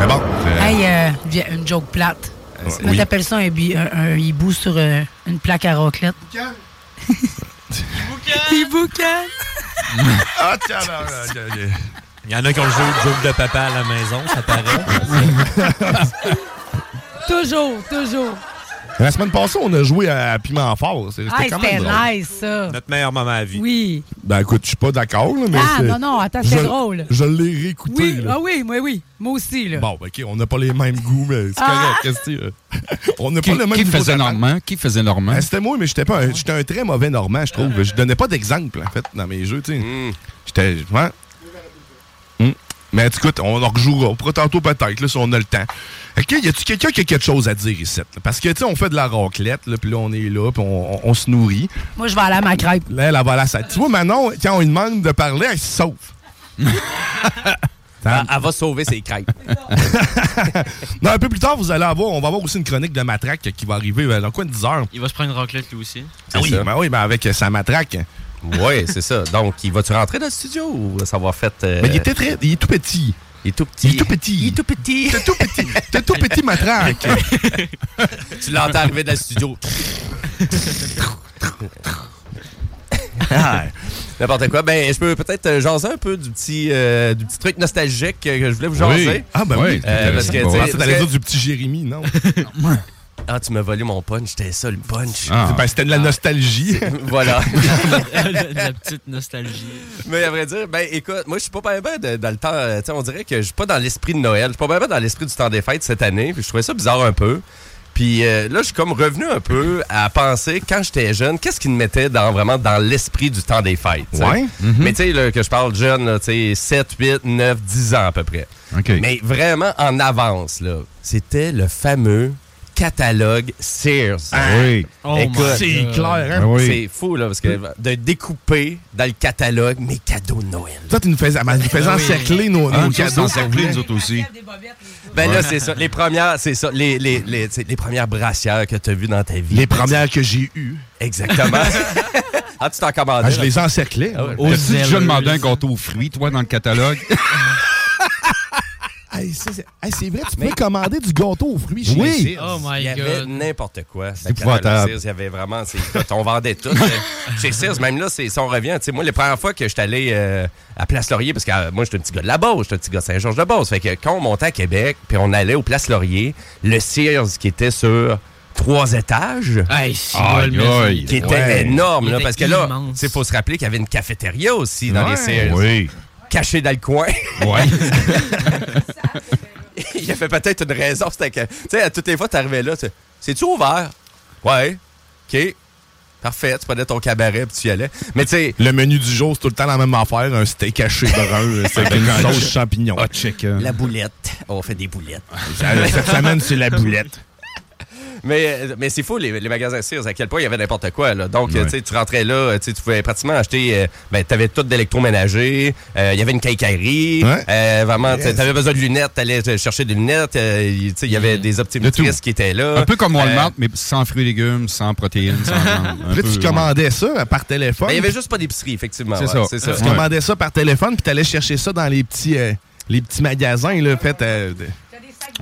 Mais bon, c'est- Hey, euh, une joke plate. Comment oui. t'appelles ça un, un- un hibou sur euh, une plaque à raclette? Hiboucan! Ah, tiens, là, là, là, là. Il y en a qui ont le jeu joke de papa à la maison, ça paraît. toujours, toujours. La semaine passée, on a joué à Piment Fort. C'est- Ah, C'était quand même c'était drôle. nice, ça. Notre meilleur moment à vie. Oui. Ben écoute, je suis pas d'accord, là, mais Ah, non, non, attends, c'est drôle. Je l'ai réécouté. Oui, là. ah oui, moi, oui. Moi aussi, là. Bon, OK, on n'a pas les mêmes goûts, mais c'est Ah! correct. qu'est-ce que tu- on n'a pas le même qui faisait. Normand? Qui faisait Normand? Ben, C'était moi, mais j'étais pas un, j'étais un très mauvais Normand, je trouve. Je donnais pas d'exemple, en fait, dans mes jeux, tu sais. J'étais... Ouais. Mais écoute, on en rejouera. On pourra tantôt peut-être, là, si on a le temps. OK, y a-tu quelqu'un qui a quelque chose à dire ici? là? Parce que, tu sais, on fait de la raclette, là, puis là, on est là, puis on, on- on se nourrit. Moi, je vais aller à ma crêpe. Là, elle, va à la salle. Tu vois, Manon, quand on lui demande de parler, elle se sauve. Elle, elle va sauver ses crêpes. Non, un peu plus tard, vous allez avoir, on va avoir aussi une chronique de matraque qui va arriver euh, dans quoi, 10 heures? Il va se prendre une raclette lui aussi. Ah oui, ben oui, ben avec sa matraque. Oui, c'est ça. Donc, il va-tu rentrer dans le studio ou ça va fait. euh, Mais il était très. Il est tout petit. Il est tout petit. Il est tout petit. Il est tout petit. T'es tout petit. T'es tout petit matraque. tu l'entends arriver dans le studio. Ah. N'importe quoi. Ben, je peux peut-être euh, jaser un peu du petit, euh, du petit truc nostalgique que je voulais vous jaser. Oui. Ah, ben oui. Euh, parce que, t'allais parce dire que- du petit Jérémy, non? Ah, tu m'as volé mon punch. C'était ça, le punch. Ah. Ben, c'était de la nostalgie. voilà. la petite nostalgie. Mais à vrai dire, ben écoute, moi je suis pas bien ben dans le temps, euh, tu sais, on dirait que je suis pas dans l'esprit de Noël, je suis pas bien ben dans l'esprit du temps des fêtes cette année, puis je trouvais ça bizarre un peu. Puis euh, là, je suis comme revenu un peu à penser, quand j'étais jeune, qu'est-ce qui me mettait dans, vraiment dans l'esprit du temps des fêtes. tu sais? Ouais. Mhm. Mais tu sais, que je parle jeune, là, tu sais, 7, 8, 9, 10 ans à peu près. Mais vraiment en avance, là. C'était le fameux catalogue Sears. oui. Oh C'est clair, hein? C'est Oui. fou, là, parce que de découper dans le catalogue mes cadeaux de Noël. Toi, tu nous faisais, Ah oui. encercler nos, Ah, nos nous autres, cadeaux. encercler, nous autres aussi. Ben là, c'est ça. Les premières, c'est ça. Les, les, les, les premières brassières que tu as vues dans ta vie. Les premières que j'ai eues. Exactement. ah, tu t'en commandais? Ah, je les encerclais. Ah déjà zèleuses. demandé un gâteau aux fruits, toi, dans le catalogue? Hey, c'est hey, vrai, tu peux commander du gâteau aux fruits chez Oui. Sears. Oh my Il y avait God. n'importe quoi. C'est Le catalogue épouvantable. Sears, il y avait vraiment. on vendait tout. Chez Sears, même là, c'est- si on revient, moi, les premières fois que je suis allé euh, à Place Laurier, parce que euh, moi, j'étais un petit gars de la Beauce, j'étais un petit gars de Saint-Georges-de-Beauce. Fait que quand on montait à Québec, puis on allait au Place Laurier, le Sears qui était sur trois étages. Hey, qui était Ouais. énorme, Il là, était parce que là, il faut se rappeler qu'il y avait une cafétéria aussi dans Ouais. les Sears. Oui. Caché dans le coin. Ouais. Il y avait peut-être une raison. C'était que, tu sais, à toutes les fois, tu arrivais là, tu sais, c'est-tu ouvert? Ouais. OK. Parfait. Tu prenais ton cabaret puis tu y allais. Mais tu sais. Le menu du jour, c'est tout le temps la même affaire. Un steak haché brun, c'est avec une sauce champignon. Hot chicken. La boulette. On fait des boulettes. Cette semaine, c'est la boulette. Mais, mais c'est fou, les, les magasins Sears, à quel point il y avait n'importe quoi. Là. Donc, Ouais. tu sais, tu rentrais là, tu pouvais pratiquement acheter. euh, ben, tu avais tout d'électroménager. euh, Il y avait une cacaillerie. Ouais. euh, vraiment, tu avais besoin de lunettes. Tu allais chercher des lunettes. euh, il y avait des optométristes qui étaient là. Un peu comme Walmart, Euh, mais sans fruits et légumes, sans protéines, sans. Un peu, tu commandais ça par téléphone. ben, il y avait juste pas d'épicerie, effectivement. C'est ouais, ça. C'est ça. Tu commandais ça par téléphone, puis tu allais chercher ça dans les petits, euh, les petits magasins, là, fait. euh, de-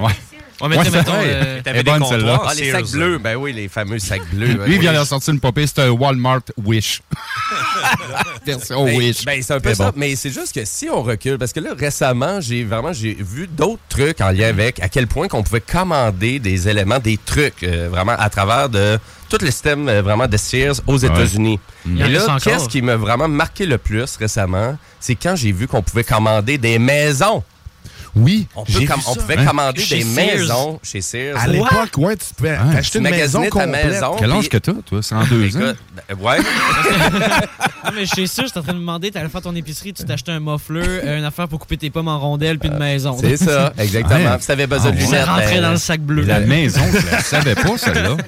Ouais. Ouais, mais tu sais, Ouais, mettons, euh, est bonne, celle-là. Ah, les sacs bleus, ben oui, les fameux sacs bleus. Lui, il vient de sortir une popée, c'est un Walmart Wish. Version Ben, Wish. ben, c'est un peu Mais ça. bon. Mais c'est juste que si on recule, parce que là, récemment, j'ai vraiment j'ai vu d'autres trucs en lien avec à quel point qu'on pouvait commander des éléments, des trucs, euh, vraiment à travers de tout le système euh, vraiment de Sears aux Ouais. États-Unis. Il Et là, qu'est-ce qui m'a vraiment marqué le plus récemment, c'est quand j'ai vu qu'on pouvait commander des maisons. Oui, On, peut j'ai com- vu on ça. pouvait Hein? commander Chez des Sears. maisons chez Sears. À l'époque, ouais, tu pouvais Ouais. acheter une Tu maison magasinais ta complète. maison. Quel âge que t'as, toi? 102 ans? Ben, ouais. Non, mais chez ça, j'étais en train de demander, t'allais faire ton épicerie, tu t'achetais un muffler, euh, une affaire pour couper tes pommes en rondelles, puis une maison. C'est ça, exactement. Ouais. Si t'avais besoin de Ah, ouais. lunettes. Ben, dans le sac bleu. La maison, je la savais pas, celle-là.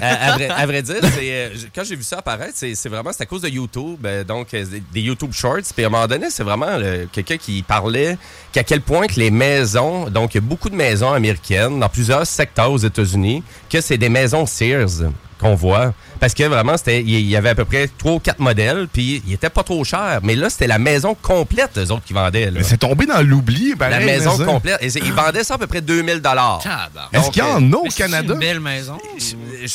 À, à vrai, à vrai dire, euh, quand j'ai vu ça apparaître, c'est, c'est vraiment c'est à cause de YouTube, euh, donc euh, des, YouTube Shorts. Puis à un moment donné, c'est vraiment euh, quelqu'un qui parlait qu'à quel point que les maisons, donc il y a beaucoup de maisons américaines dans plusieurs secteurs aux États-Unis, que c'est des maisons Sears qu'on voit. Parce que vraiment, c'était il y avait à peu près trois ou quatre modèles, puis ils étaient pas trop chers. Mais là, c'était la maison complète, eux autres, qui vendaient. là. Mais c'est tombé dans l'oubli, La maison mais complète. Et c'est- ils vendaient ça à peu près 2000 dollars. Est-ce qu'il y en a au Canada? une belle maison.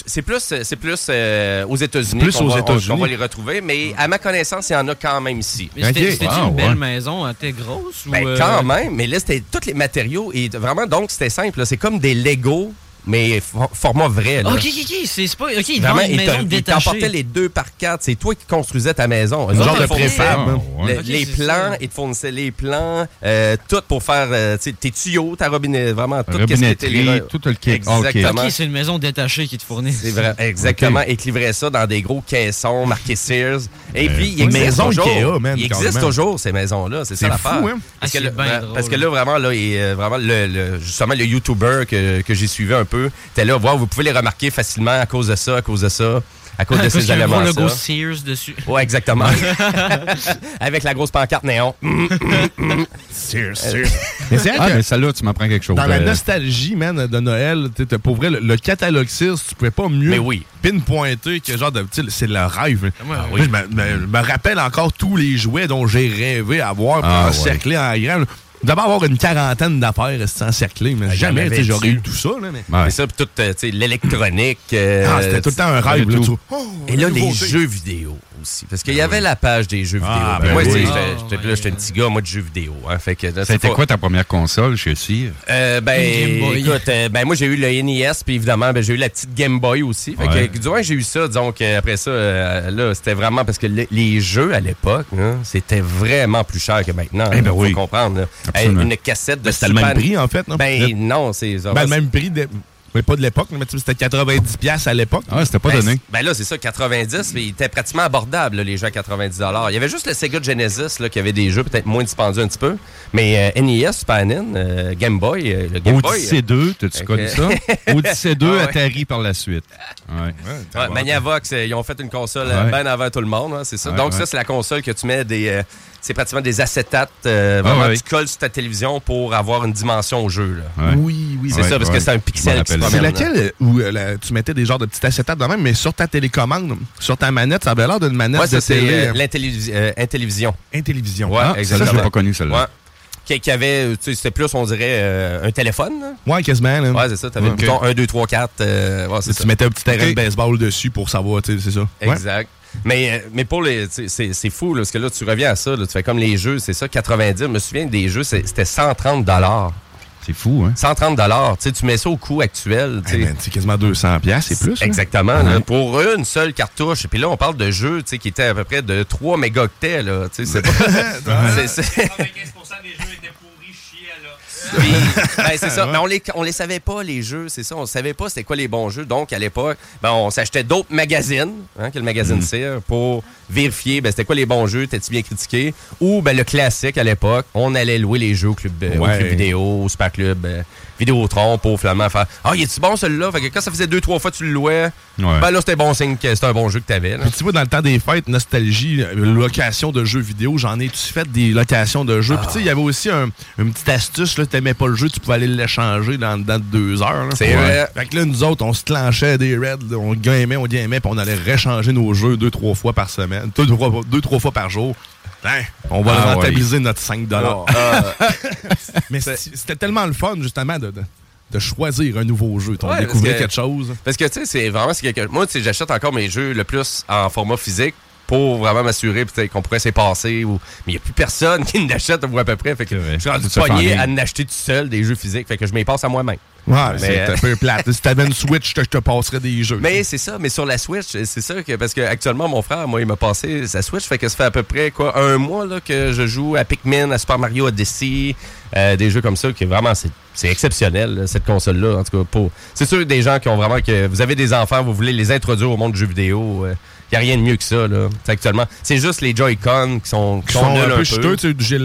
C'est plus, c'est plus euh, aux États-Unis Plus qu'on aux va, qu'on va les retrouver, mais à ma connaissance, il y en a quand même ici. Mais c'était Ok. c'était Wow, une belle ouais. maison, elle était grosse ou. Ben, euh, quand mais là, c'était tous les matériaux et vraiment, donc, c'était simple. C'est comme des Lego, mais for- format vrai. Là. Ok, ok, ok, c'est pas. Ok, ils Vraiment, une maison détachée. les deux par quatre. C'est toi qui construisais ta maison. Un genre de préfab. Ah, hein. ouais. le- Ok, les c'est plans, ils te fournissaient les plans, euh, tout pour faire euh, tes tuyaux, ta robinet, vraiment tout. les- Robinetterie, tout le kit. Ah. Exactement. Ok, c'est une maison détachée qui te fournit. C'est vrai, exactement. Et qui livrait ça dans des gros caissons marqués Sears. Et puis, il existe maison toujours. Ikea, man, il existe toujours, ces maisons-là. C'est ça C'est l'affaire. fou, hein? Parce, Ah, que là, parce que là, vraiment, là, et, euh, vraiment le, le- justement, le YouTuber que, que j'ai suivi un peu, était là, wow, vous pouvez les remarquer facilement à cause de ça, à cause de ça, à cause de ces éléments logo Sears dessus. Ouais, exactement. Avec la grosse pancarte néon. Sears, Sears. Mais c'est vrai Ah, que mais celle-là, tu m'apprends quelque chose. dans la Euh, nostalgie, man, de Noël, pour vrai, le, le catalogue Sears, tu pouvais pas mieux Mais oui. pinpointer que genre de. C'est le rêve. Ah, Moi, je me, me- me rappelle encore tous les jouets dont j'ai rêvé avoir pour Ah, encercler en grand. D'abord avoir une quarantaine d'affaires encerclées, mais Ah, jamais j'aurais eu tout ça. Là, mais... ouais. Mais ça, puis toute euh, tu sais, l'électronique. euh, Ah, c'était tout le temps un rêve. là, tout. tu- Oh, Et là, les jeux vidéo aussi. Parce qu'il y avait la page des jeux vidéo. Ah, Ben, ben moi, oui. Ah, j'étais- j'étais là, j'étais un petit gars, moi, de jeux vidéo. Hein, fait que, là, C'était pas- quoi ta première console chez Sears? Euh, ben, écoute, euh, ben, moi, j'ai eu le NES, puis évidemment, ben, j'ai eu la petite Game Boy aussi. Fait Ouais. que, du moins, j'ai eu ça. Disons qu'après ça, euh, là, c'était vraiment parce que le- les jeux à l'époque, c'était vraiment plus cher que maintenant. Eh ben hein, faut comprendre. là. Une cassette de Ben, C'était le même prix, en fait. Non? Ben, non, c'est ça. Ben, le même prix. De... Mais pas de l'époque, mais tu sais, c'était 90$ piastres à l'époque. Ah, c'était pas Ben, donné. Ben là, c'est ça, 90, mais il était pratiquement abordable, là, les jeux à 90 Il y avait juste le Sega Genesis là, qui avait des jeux peut-être moins dispendieux un petit peu. Mais euh, NES, Super NES, euh, Game Boy, euh, le Game Boy. Odyssey 2, t'as-tu Ok. connu ça? Odyssey 2, Ah ouais. Atari par la suite. Ouais. Ouais, Magnavox, euh, ils ont fait une console Ouais. bien avant tout le monde, hein, c'est ça. Ouais, Donc ouais. ça, c'est la console que tu mets des... euh, c'est pratiquement des acétates. euh, vraiment, Ah ouais. tu colles sur ta télévision pour avoir une dimension au jeu. Là. Ouais. Oui, oui. C'est ça, parce que c'est un pixel qui se C'est laquelle euh, où euh, tu mettais des genres de petits acétates de même, mais sur ta télécommande, sur ta manette, ça avait l'air d'une manette Ouais, de télé. euh, l'intellivision. euh, Intellivision. Intellivision. Ouais, Ah, exactement. ça, je l'ai pas connu, celle-là. Ouais. Qui, avait, tu sais, c'était plus, on dirait, euh, un téléphone. là. Ouais, quasiment. Là. Ouais, c'est ça. T'avais Ouais. le bouton 1, 2, 3, 4. euh, ouais, c'est Tu ça. mettais un petit terrain de baseball dessus pour savoir, tu sais, c'est ça. Ouais. Exact. Mais, mais pour les. C'est fou, là, parce que là, tu reviens à ça. là, tu fais comme les jeux, c'est ça, 90. Je me souviens des jeux, c'était 130 C'est fou, hein? 130 Tu sais, tu mets ça au coût actuel. Hey, c'est quasiment 200 piastres, c'est plus. Exactement. Ouais. là, pour une seule cartouche. Et puis là, on parle de jeux tu sais, qui étaient à peu près de 3 mégaoctets. Là, tu sais, c'est pas. c'est- c'est- Puis, ben, c'est ça. Mais on les, on les savait pas, les jeux, c'est ça. On savait pas c'était quoi les bons jeux. Donc, à l'époque, ben, on s'achetait d'autres magazines, hein, que le magazine Mm. Pour vérifier ben, c'était quoi les bons jeux, t'es-tu bien critiqué? Ou ben, le classique à l'époque, on allait louer les jeux au club, au club vidéo, au Super Club, euh, Vidéotron, pour finalement faire Ah, il est-tu bon celui-là? Fait que quand ça faisait deux, trois fois que tu le louais, Ouais. ben là, c'était bon signe que c'était un bon jeu que t'avais. Puis tu vois, dans le temps des fêtes, nostalgie, location de jeux vidéo, j'en ai-tu fait des locations de jeux. Puis tu sais, il y avait aussi un, une petite astuce, là, t'aimais pas le jeu, tu pouvais aller l'échanger dans, dans deux heures. C'est vrai. Fait que là, nous autres, on se clenchait des raids, on gamait, on gamait, puis on allait réchanger nos jeux deux, trois fois par semaine, deux, trois, deux, trois fois par jour. Hein, on va Ah, rentabiliser notre 5 Ah, ah. Mais c'était tellement le fun, justement, de, de, de choisir un nouveau jeu. On Ouais, découvrait parce que- quelque chose. Parce que, tu sais, c'est vraiment quelque Moi, tu sais, j'achète encore mes jeux le plus en format physique pour vraiment m'assurer peut-être qu'on pourrait s'y passer. Ou... Mais il n'y a plus personne qui n'achète à peu près. Fait que je suis rendu pogné à n'acheter tout seul des jeux physiques. Fait que je m'y passe à moi-même. Ouais, Mais- c'est un peu plate. si t'avais une Switch, je te, passerais des jeux. Mais c'est ça, mais sur la Switch, c'est ça que parce que actuellement mon frère, moi, il m'a passé sa Switch, fait que ça fait à peu près quoi un mois là que je joue à Pikmin, à Super Mario Odyssey, euh, des jeux comme ça qui vraiment c'est exceptionnel là, cette console là en tout cas pour c'est sûr des gens qui ont vraiment que vous avez des enfants, vous voulez les introduire au monde du jeu vidéo, il y a rien de mieux que ça là. C'est actuellement, c'est juste les Joy-Con qui sont qui sont nuls un peu chuteux. tu sais, j'ai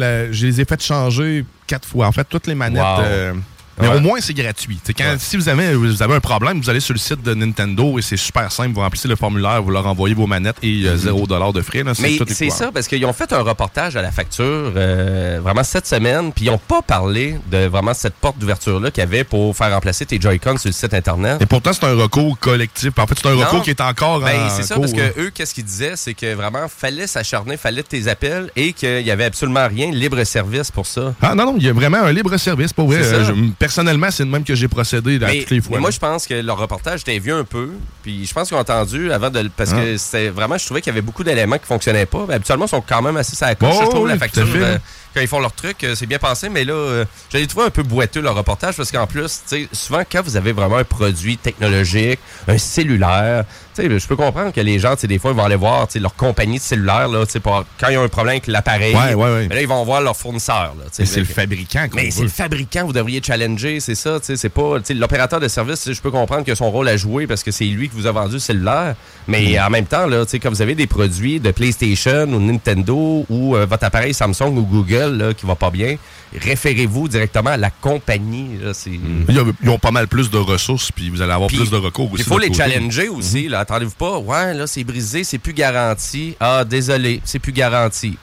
les ai fait changer quatre fois. En fait, toutes les manettes. Wow. euh, mais Ouais. au moins, c'est gratuit. Quand, Si vous avez, vous avez un problème, vous allez sur le site de Nintendo et c'est super simple. Vous remplissez le formulaire, vous leur envoyez vos manettes et euh, 0$ de frais. là, c'est Mais c'est ça, parce qu'ils ont fait un reportage à la facture euh, vraiment cette semaine, puis ils n'ont pas parlé de vraiment cette porte d'ouverture-là qu'il y avait pour faire remplacer tes Joy-Con sur le site Internet. Et pourtant, c'est un recours collectif. En fait, c'est un Non. recours qui est encore Ben, en c'est ça, cours, parce que eux, qu'est-ce qu'ils disaient, c'est que vraiment, fallait s'acharner, fallait tes appels et qu'il y avait absolument rien, libre service pour ça. Ah non, non, il y a vraiment un libre service pour vrai. Euh, je- personnellement, c'est de même que j'ai procédé à Mais, toutes les fois. mais moi, je pense que leur reportage était vieux un peu. Puis je pense qu'ils ont entendu avant de. Parce Ah. que c'était vraiment, je trouvais qu'il y avait beaucoup d'éléments qui fonctionnaient pas. Ben, habituellement, ils sont quand même assez à la coche. Oh, je trouve oui, la facture. euh, quand ils font leur truc, euh, c'est bien pensé. Mais là, euh, j'allais trouver un peu boiteux leur reportage parce qu'en plus, souvent, quand vous avez vraiment un produit technologique, un cellulaire, je peux comprendre que les gens, des fois, ils vont aller voir leur compagnie de cellulaire, là, pour- quand il y a un problème avec l'appareil. Ouais, ouais, ouais. ben là, ils vont voir leur fournisseur. là. Mais c'est le fabricant mais c'est le fabricant, vous devriez challenger, c'est ça, tu sais, c'est pas, l'opérateur de service, je peux comprendre que son rôle à jouer parce que c'est lui qui vous a vendu le cellulaire, mais en même temps, là, quand vous avez des produits de PlayStation ou Nintendo ou euh, votre appareil Samsung ou Google, là, qui va pas bien, référez-vous directement à la compagnie, là. Ils ont, ils ont pas mal plus de ressources, puis vous allez avoir plus de recours aussi. Il faut les côté. challenger aussi. là. Attendez-vous pas. Ouais, là, c'est brisé, c'est plus garanti. Ah, désolé, c'est plus garanti.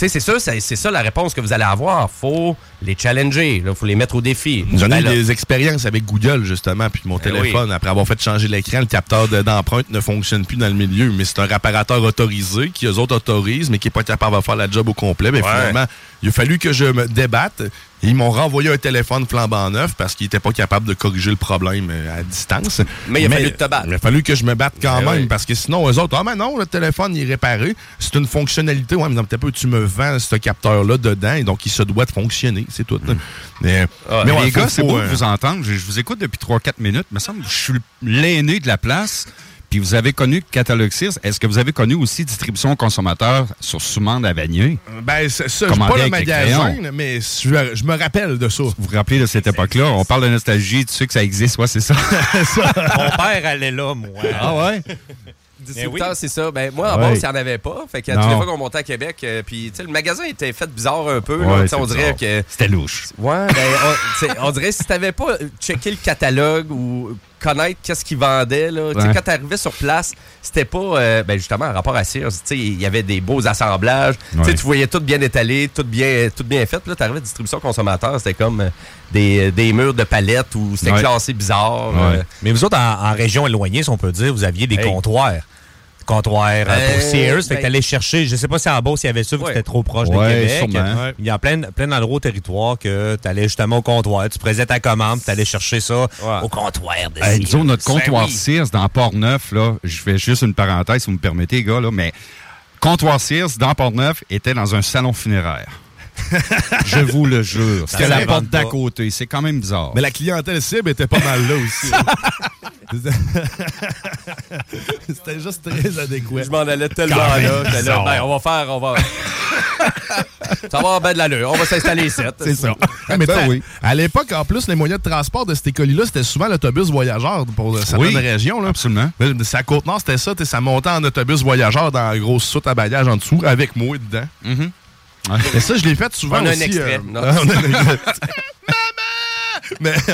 Tu sais, c'est ça, c'est c'est ça la réponse que vous allez avoir. faut les challenger. Il faut les mettre au défi. J'en ai Ben eu des expériences avec Google, justement, puis mon Eh téléphone, après avoir fait changer l'écran, le capteur de- d'empreinte ne fonctionne plus dans le milieu, mais c'est un réparateur autorisé qui, eux autres, autorisent, mais qui n'est pas capable de faire la job au complet. Mais Ouais. finalement, il a fallu que je me débatte. Ils m'ont renvoyé un téléphone flambant neuf parce qu'ils n'étaient pas capables de corriger le problème euh, à distance. Mais il a fallu te battre. Il a fallu que je me batte quand Eh même oui. parce que sinon, eux autres, ah, mais non, le téléphone il est réparé. C'est une fonctionnalité. Ouais, mais non, peut-être tu me vends ce capteur-là dedans et donc il se doit de fonctionner. C'est tout. Mais, Ah, mais ouais, les gars, c'est beau euh, de vous entendre. Je, je vous écoute depuis 3-4 minutes. Il me semble que je suis l'aîné de la place. Puis vous avez connu Catalogue Sears. Est-ce que vous avez connu aussi distribution consommateur sur Soumande à Vanier? Ben, c'est ça, je pas le magasin, mais je, je me rappelle de ça. Vous vous rappelez de cette époque-là? On parle de nostalgie, tu sais que ça existe, ouais, c'est ça. Mon père allait là, moi. Ah ouais? Distributeur, c'est ça. Ben, moi, en bas, il n'y en avait pas. Fait que toutes les fois qu'on montait à Québec, euh, puis tu sais, le magasin était fait bizarre un peu. Ouais, Tu on dirait que. C'était louche. Ouais, ben, on, tu sais, on dirait si t'avais pas checké le catalogue ou connaître qu'est-ce qu'ils vendaient, là. Tu Ouais. Quand t'arrivais sur place, c'était pas, euh, ben, justement, en rapport à Sears, tu sais, il y avait des beaux assemblages. Tu Ouais. Tu voyais tout bien étalé, tout bien, tout bien fait. Puis Là, t'arrivais à distribution consommateur, c'était comme euh, des, des murs de palettes où c'était Ouais. classé bizarre. Euh, Mais vous autres, en, en région éloignée, si on peut dire, vous aviez des Hey. comptoirs. Comptoirs euh, pour Euh, Sears. Fait que ben- t'allais chercher, je sais pas si en Beauce, il y avait ça, vu que Ouais. c'était trop proche Ouais, de Québec. sûrement. Il y a plein, plein d'endroits au territoire que t'allais justement au comptoir. Tu présais ta commande, t'allais chercher ça au comptoir de Hey, Sears. disons, notre Ben comptoir oui. Sears dans Port-Neuf, là, je fais juste une parenthèse, si vous me permettez, gars, là, mais comptoir Sears dans Port-Neuf était dans un salon funéraire. je vous le jure. C'était la porte d'à côté. C'est quand même bizarre. Mais la clientèle cible était pas mal là aussi. C'était juste très adéquat. Je m'en allais tellement là. ben, on va faire, on va. ça va avoir ben de l'allure. On va s'installer ici. C'est ça. Ah, mais Ben oui. À l'époque, en plus, les moyens de transport de ces colis-là, c'était souvent l'autobus voyageur pour euh, certaines Oui, régions. Là. Absolument. Mais C'est à Côte-Nord, c'était ça. Ça montait en autobus voyageur dans la grosse soute à bagages en dessous, avec moi dedans. Mhm. Et ça, je l'ai fait souvent On a un aussi. extrait. euh, Non. on a un extrait. Mais.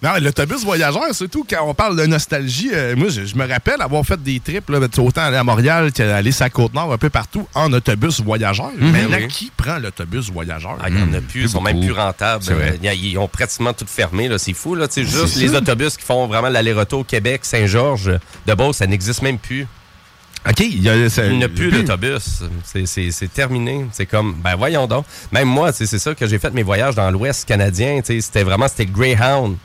Non, l'autobus voyageur, surtout quand on parle de nostalgie, euh, moi, je, je me rappelle avoir fait des trips, là, autant aller à Montréal qu'aller la Côte-Nord, un peu partout, en autobus voyageur. Mhm. Maintenant, Oui. qui prend l'autobus voyageur? Ah, il n'y en a plus, ils sont même plus rentables. Euh, Ils ont pratiquement tout fermé, là, c'est fou. Là. Juste les ça. autobus qui font vraiment l'aller-retour Québec, Saint-Georges, de Beauce, ça n'existe même plus. OK, il n'y a plus d'autobus. C'est- terminé. C'est comme, ben voyons donc. Même moi, c'est ça que j'ai fait mes voyages dans l'Ouest canadien. C'était vraiment, c'était Greyhound.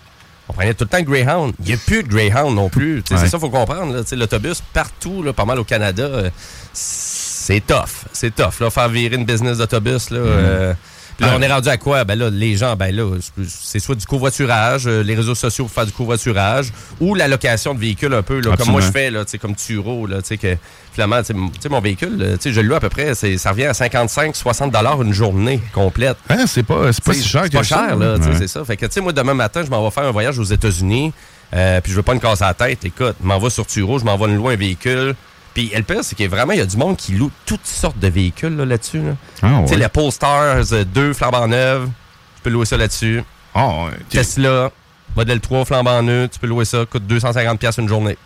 On prenait tout le temps Greyhound. Il n'y a plus de Greyhound non plus. Ouais. C'est ça qu'il faut comprendre. L'autobus, partout, là, pas mal au Canada, euh, c'est tough. C'est tough. Là, faire virer une business d'autobus. là, euh, puis là, Ah. on est rendu à quoi? Ben là, les gens, ben là, c'est soit du covoiturage, euh, les réseaux sociaux pour faire du covoiturage, ou la location de véhicules un peu, là, comme moi je fais, là, tu sais, comme Turo, là, tu sais, que finalement, tu sais, mon véhicule, là, tu sais, je le loue à peu près, c'est- ça revient à 55-60 dollars une journée complète. Hein, c'est pas, c'est pas si cher c'est que pas ça. cher, là, tu sais, Ouais. c'est ça. Fait que, tu sais, moi, demain matin, je m'en vais faire un voyage aux États-Unis, euh, puis je veux pas me casser la tête. Écoute, je m'en vais sur Turo, je m'en vais louer un véhicule. Puis, le pire, c'est que vraiment, il y a du monde qui loue toutes sortes de véhicules là, là-dessus. Là. Ah, Tu sais, la Polestars 2 flambant neuve, tu peux louer ça là-dessus. Ah, ouais. Tesla, modèle 3 flambant neuf, tu peux louer ça, coûte 250$ piastres une journée.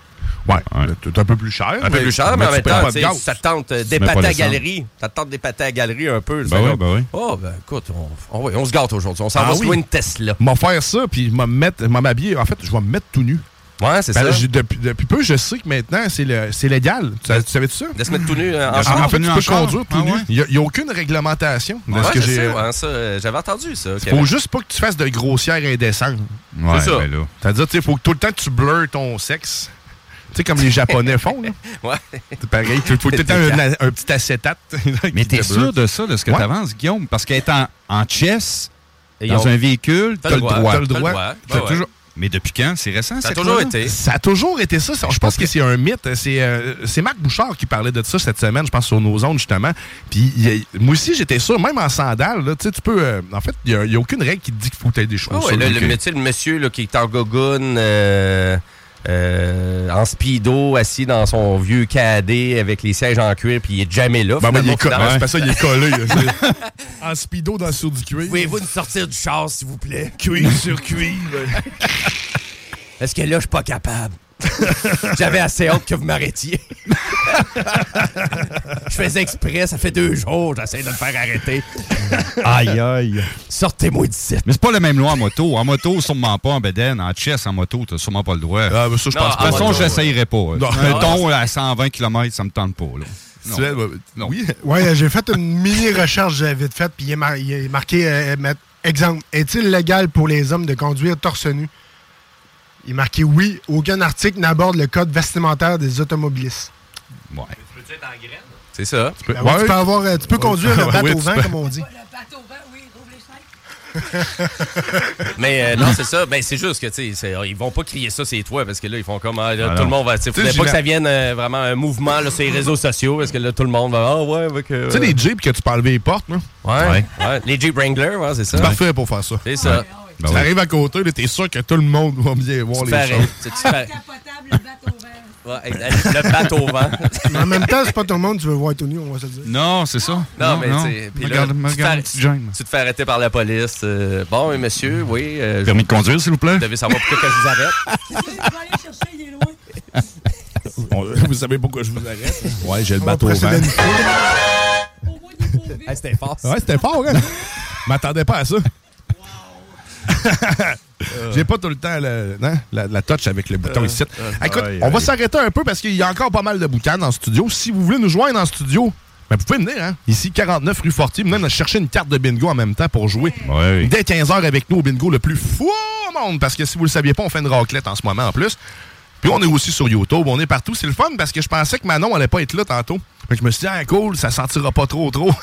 Ouais, c'est un peu plus cher. Un peu plus cher, mais, en même temps, ça te tente euh, d'épater pas à galerie. Ça te tente d'épater à la galerie un peu. Ben oui, ben oui. Oh, ben écoute, on, on- se gâte aujourd'hui. On s'en Ah va se louer une Tesla. M'a faire ça, puis m'habiller. En fait, je vais me mettre tout nu. Ouais, c'est Ben, ça. depuis, depuis peu, je sais que maintenant, c'est le- c'est légal. Tu, savais- tu savais-tu ça? De se mettre tout nu euh, en En, char. en fait, tu peux char? conduire tout Ah nu. ouais? Il n'y a, aucune réglementation. de Ouais, ce que je j'ai. sais, ouais, ça, euh, j'avais entendu ça. Il faut juste pas que tu fasses de grossières indécentes. Ouais, C'est ça. ben. C'est-à-dire, il faut que tout le temps tu blurs ton sexe. Tu sais, comme les Japonais font, là. Ouais. C'est pareil. Il faut tout le temps un, un petit acétate. Mais t'es te sûr de ça, de ce que Ouais. t'avances, Guillaume? Parce qu'être en, en chess, dans un véhicule, T'as le droit. droit. T'as le T'as le droit. Mais depuis quand? C'est récent, Ça a toujours été. Ça a toujours été ça. Je pense que c'est un mythe. C'est euh, c'est Marc Bouchard qui parlait de ça cette semaine, je pense, sur nos ondes, justement. Puis il y a- moi aussi, j'étais sûr, même en sandales, là, tu sais, tu peux. euh, en fait, il n'y a, aucune règle qui te dit qu'il faut que tu des Ah chaussures. ouais, le, le, Ok. mais tu sais, le monsieur là, qui est en gogoune, euh, euh, en speedo, assis dans son vieux cadet avec les sièges en cuir, puis il est jamais là. Ben, ben, il est co- c'est pas ça, il est collé. en speedo dans le sur du cuir. Pouvez-vous nous sortir du char, s'il vous plaît? Cuir sur cuir. Est-ce que là, je suis pas capable? J'avais assez hâte que vous m'arrêtiez. Je faisais exprès, ça fait deux jours, j'essaie de me faire arrêter. Aïe, aïe. Sortez-moi d'ici. Mais c'est pas la même loi en moto. En moto, sûrement pas en bedaine. En chess, en moto, t'as sûrement pas le droit. Ah, ben, ça, je pense de toute façon, moto, j'essayerais pas. Non. Un ton à 120 km, ça me tente pas. Là. Non. Oui. Ouais, j'ai fait une mini recherche euh, vite faite, puis il est, mar- il est marqué, euh, mettre- exemple, est-il légal pour les hommes de conduire torse nu? Il est marqué oui, aucun article n'aborde le code vestimentaire des automobilistes. Ouais. C'est ça. Ben ouais, tu peux, avoir, euh, tu peux conduire le bateau oui, au tu vent, peux. comme on dit. Mais euh, non, c'est ça. Ben, c'est juste que, tu sais, c'est- ils vont pas crier ça, c'est toi, parce que là, ils font comme. ah, là, Ah tout le monde va. Tu Tu faudrait pas que ça vienne euh, vraiment un mouvement là, sur les réseaux sociaux, parce que là, tout le monde va. Ah, ouais, avec. Tu sais, les Jeeps que tu peux enlever les portes, là? Ouais, ouais. Les Jeep Wrangler, ouais, c'est ça. C'est parfait pour faire ça. C'est ça. Ouais. tu arrives à côté, là, t'es sûr que tout le monde va bien voir Tu les fais choses. tu- tu te fais- Ouais, exact. le bateau au vent. Mais en même temps, c'est pas tout le monde tu veux voir tout nu, on va se le dire. Non, c'est ça. Non, mais puis là, Regarde, tu te tu te fais arrêter par la police. euh, bon, oui, monsieur, oui. euh, Permis de conduire, s'il vous plaît? Vous devez savoir pourquoi que je vous arrête. On- Vous savez pourquoi je vous arrête? Ouais, j'ai le bateau au vent. une C'était fort. Ouais, c'était fort, hein? Je m'attendais pas à ça. J'ai pas tout le temps le- hein, la, la touch avec le bouton Euh, ici. euh, Écoute, on va s'arrêter un peu parce qu'il y a encore pas mal de boucanes en studio. Si vous voulez nous joindre en studio, ben vous pouvez venir, hein? Ici, 49 rue Fortier. Venez nous chercher une carte de bingo en même temps pour jouer. Dès 15h avec nous au bingo le plus fou au monde. Parce que si vous le saviez pas, on fait une raclette en ce moment en plus. Puis on est aussi sur YouTube, on est partout. C'est le fun parce que je pensais que Manon allait pas être là tantôt. Fait que je me suis dit, ah cool, ça sentira pas trop trop.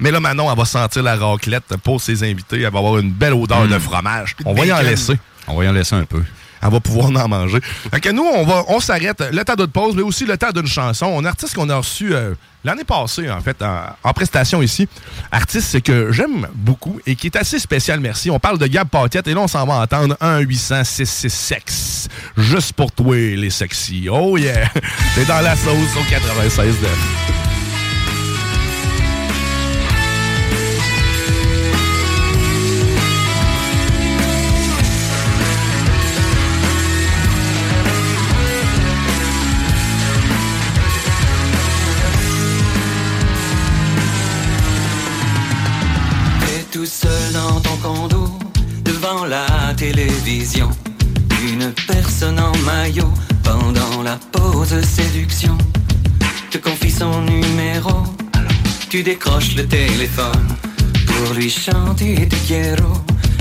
Mais là, Manon, elle va sentir la raclette pour ses invités. Elle va avoir une belle odeur de fromage. On va y en laisser. On va y en laisser un peu. Elle va pouvoir en manger. Fait que nous, on va, on s'arrête. Le temps d'une pause, mais aussi le temps d'une chanson. Un artiste qu'on a reçu euh, l'année passée, en fait, en, en prestation ici. Artiste que j'aime beaucoup et qui est assez spécial, merci. On parle de Gab Paquette et là, on s'en va entendre 1-800-666 sex Juste pour toi, les sexy. Oh yeah! T'es dans la sauce au 96 de... télévision. Une personne en maillot, pendant la pause séduction, te confie son numéro. Tu décroches le téléphone pour lui chanter Te quiero,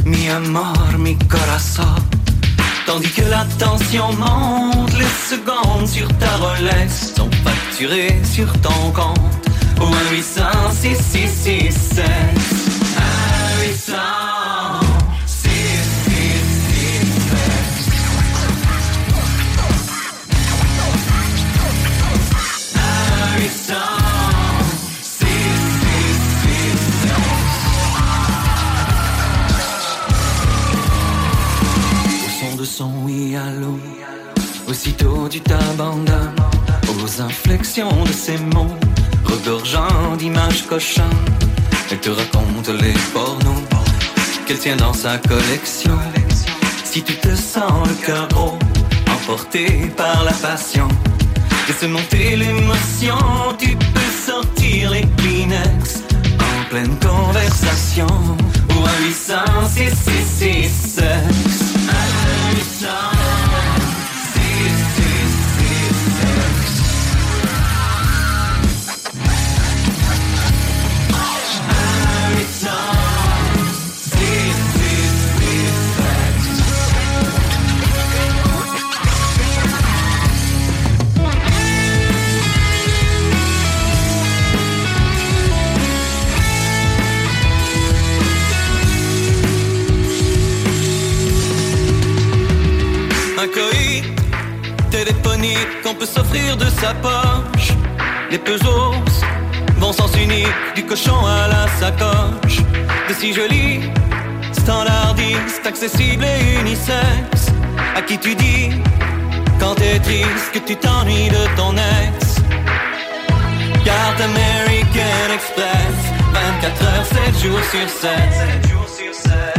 mi amor, mi corazón. Tandis que la tension monte, les secondes sur ta Rolex sont facturées sur ton compte. Au 1 800 666 1 Au son de son oui allô Aussitôt tu t'abandonnes Aux inflexions de ses mots Regorgeant d'images cochonnes Elle te raconte les pornos Qu'elle tient dans sa collection. Si tu te sens le cœur Emporté par la passion Laisse monter l'émotion Tu peux sortir les Kleenex En pleine conversation. Ou un 800 666 Un coït téléphonique qu'on peut s'offrir de sa poche. Les Peugeot, bon sens unique, du cochon à la sacoche. De si joli, standardiste, accessible et unisexe. À qui tu dis, quand t'es triste, que tu t'ennuies de ton ex? Carte American Express, 24 heures, 7 jours sur 7.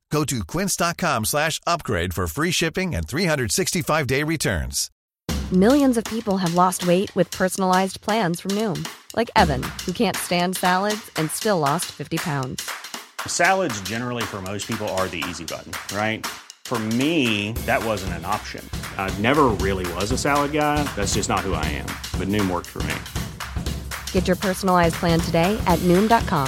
Go to quince.com slash upgrade for free shipping and 365-day returns. Millions of people have lost weight with personalized plans from Noom, like Evan, who can't stand salads and still lost 50 pounds. Salads, generally, for most people, are the easy button, right? For me, that wasn't an option. I never really was a salad guy. That's just not who I am. But Noom worked for me. Get your personalized plan today at Noom.com.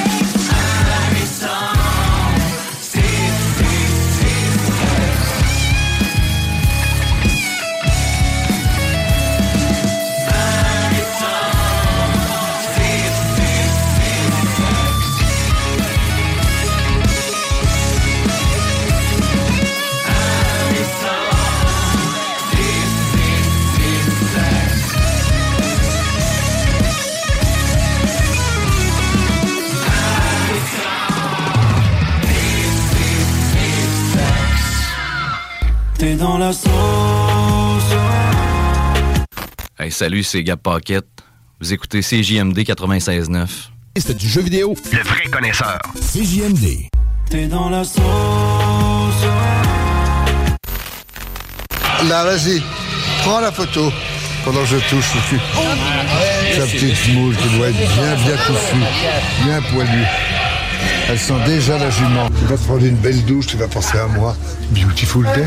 T'es dans la sauce. Hey, salut, c'est Gab Paquette. Vous écoutez CJMD 96.9. C'est du jeu vidéo. Le vrai connaisseur. CJMD. T'es dans la sauce. Là, vas-y, prends la photo pendant que je touche le cul. Sa petite mouche qui doit être bien, bien touffue, bien poilue. Elle sent déjà la jument. Tu vas te prendre une belle douche, tu vas penser à moi. Beautiful day.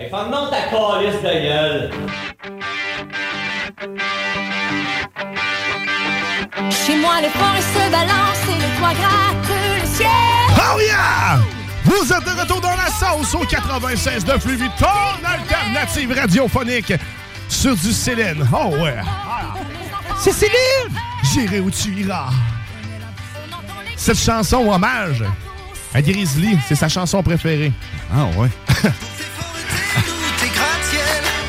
Hey, Ferme-donc ta calice de gueule. Chez moi, les forêts se balancent et le toit gratte le ciel. Oh yeah! Vous êtes de retour dans la sauce au 96 de Louis ton alternative radiophonique sur du Céline. Oh ouais! C'est Céline! J'irai où tu iras. Cette chanson hommage à Grizzly, c'est sa chanson préférée. Ah ouais?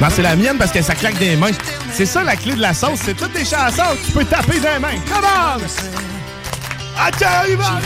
non, c'est la mienne parce que ça claque des mains. C'est ça la clé de la sauce, c'est toutes des chansons que tu peux taper des mains. Come on! Tiens, il va!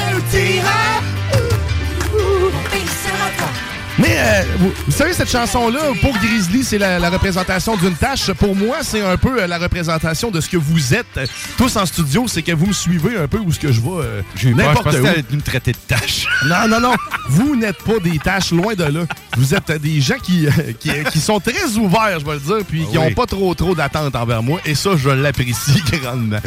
Mais euh, vous, vous savez, cette chanson-là, pour Grizzly, c'est la, la représentation d'une tâche. Pour moi, c'est un peu euh, la représentation de ce que vous êtes euh, tous en studio. C'est que vous me suivez un peu où ce que je vais. euh, J'ai n'importe où. que me traiter de tâche. Non, non, non. Vous n'êtes pas des tâches, loin de là. Vous êtes euh, des gens qui, euh, qui, qui sont très ouverts, je vais le dire, puis qui Ah n'ont oui. pas trop trop d'attentes envers moi. Et ça, je l'apprécie grandement.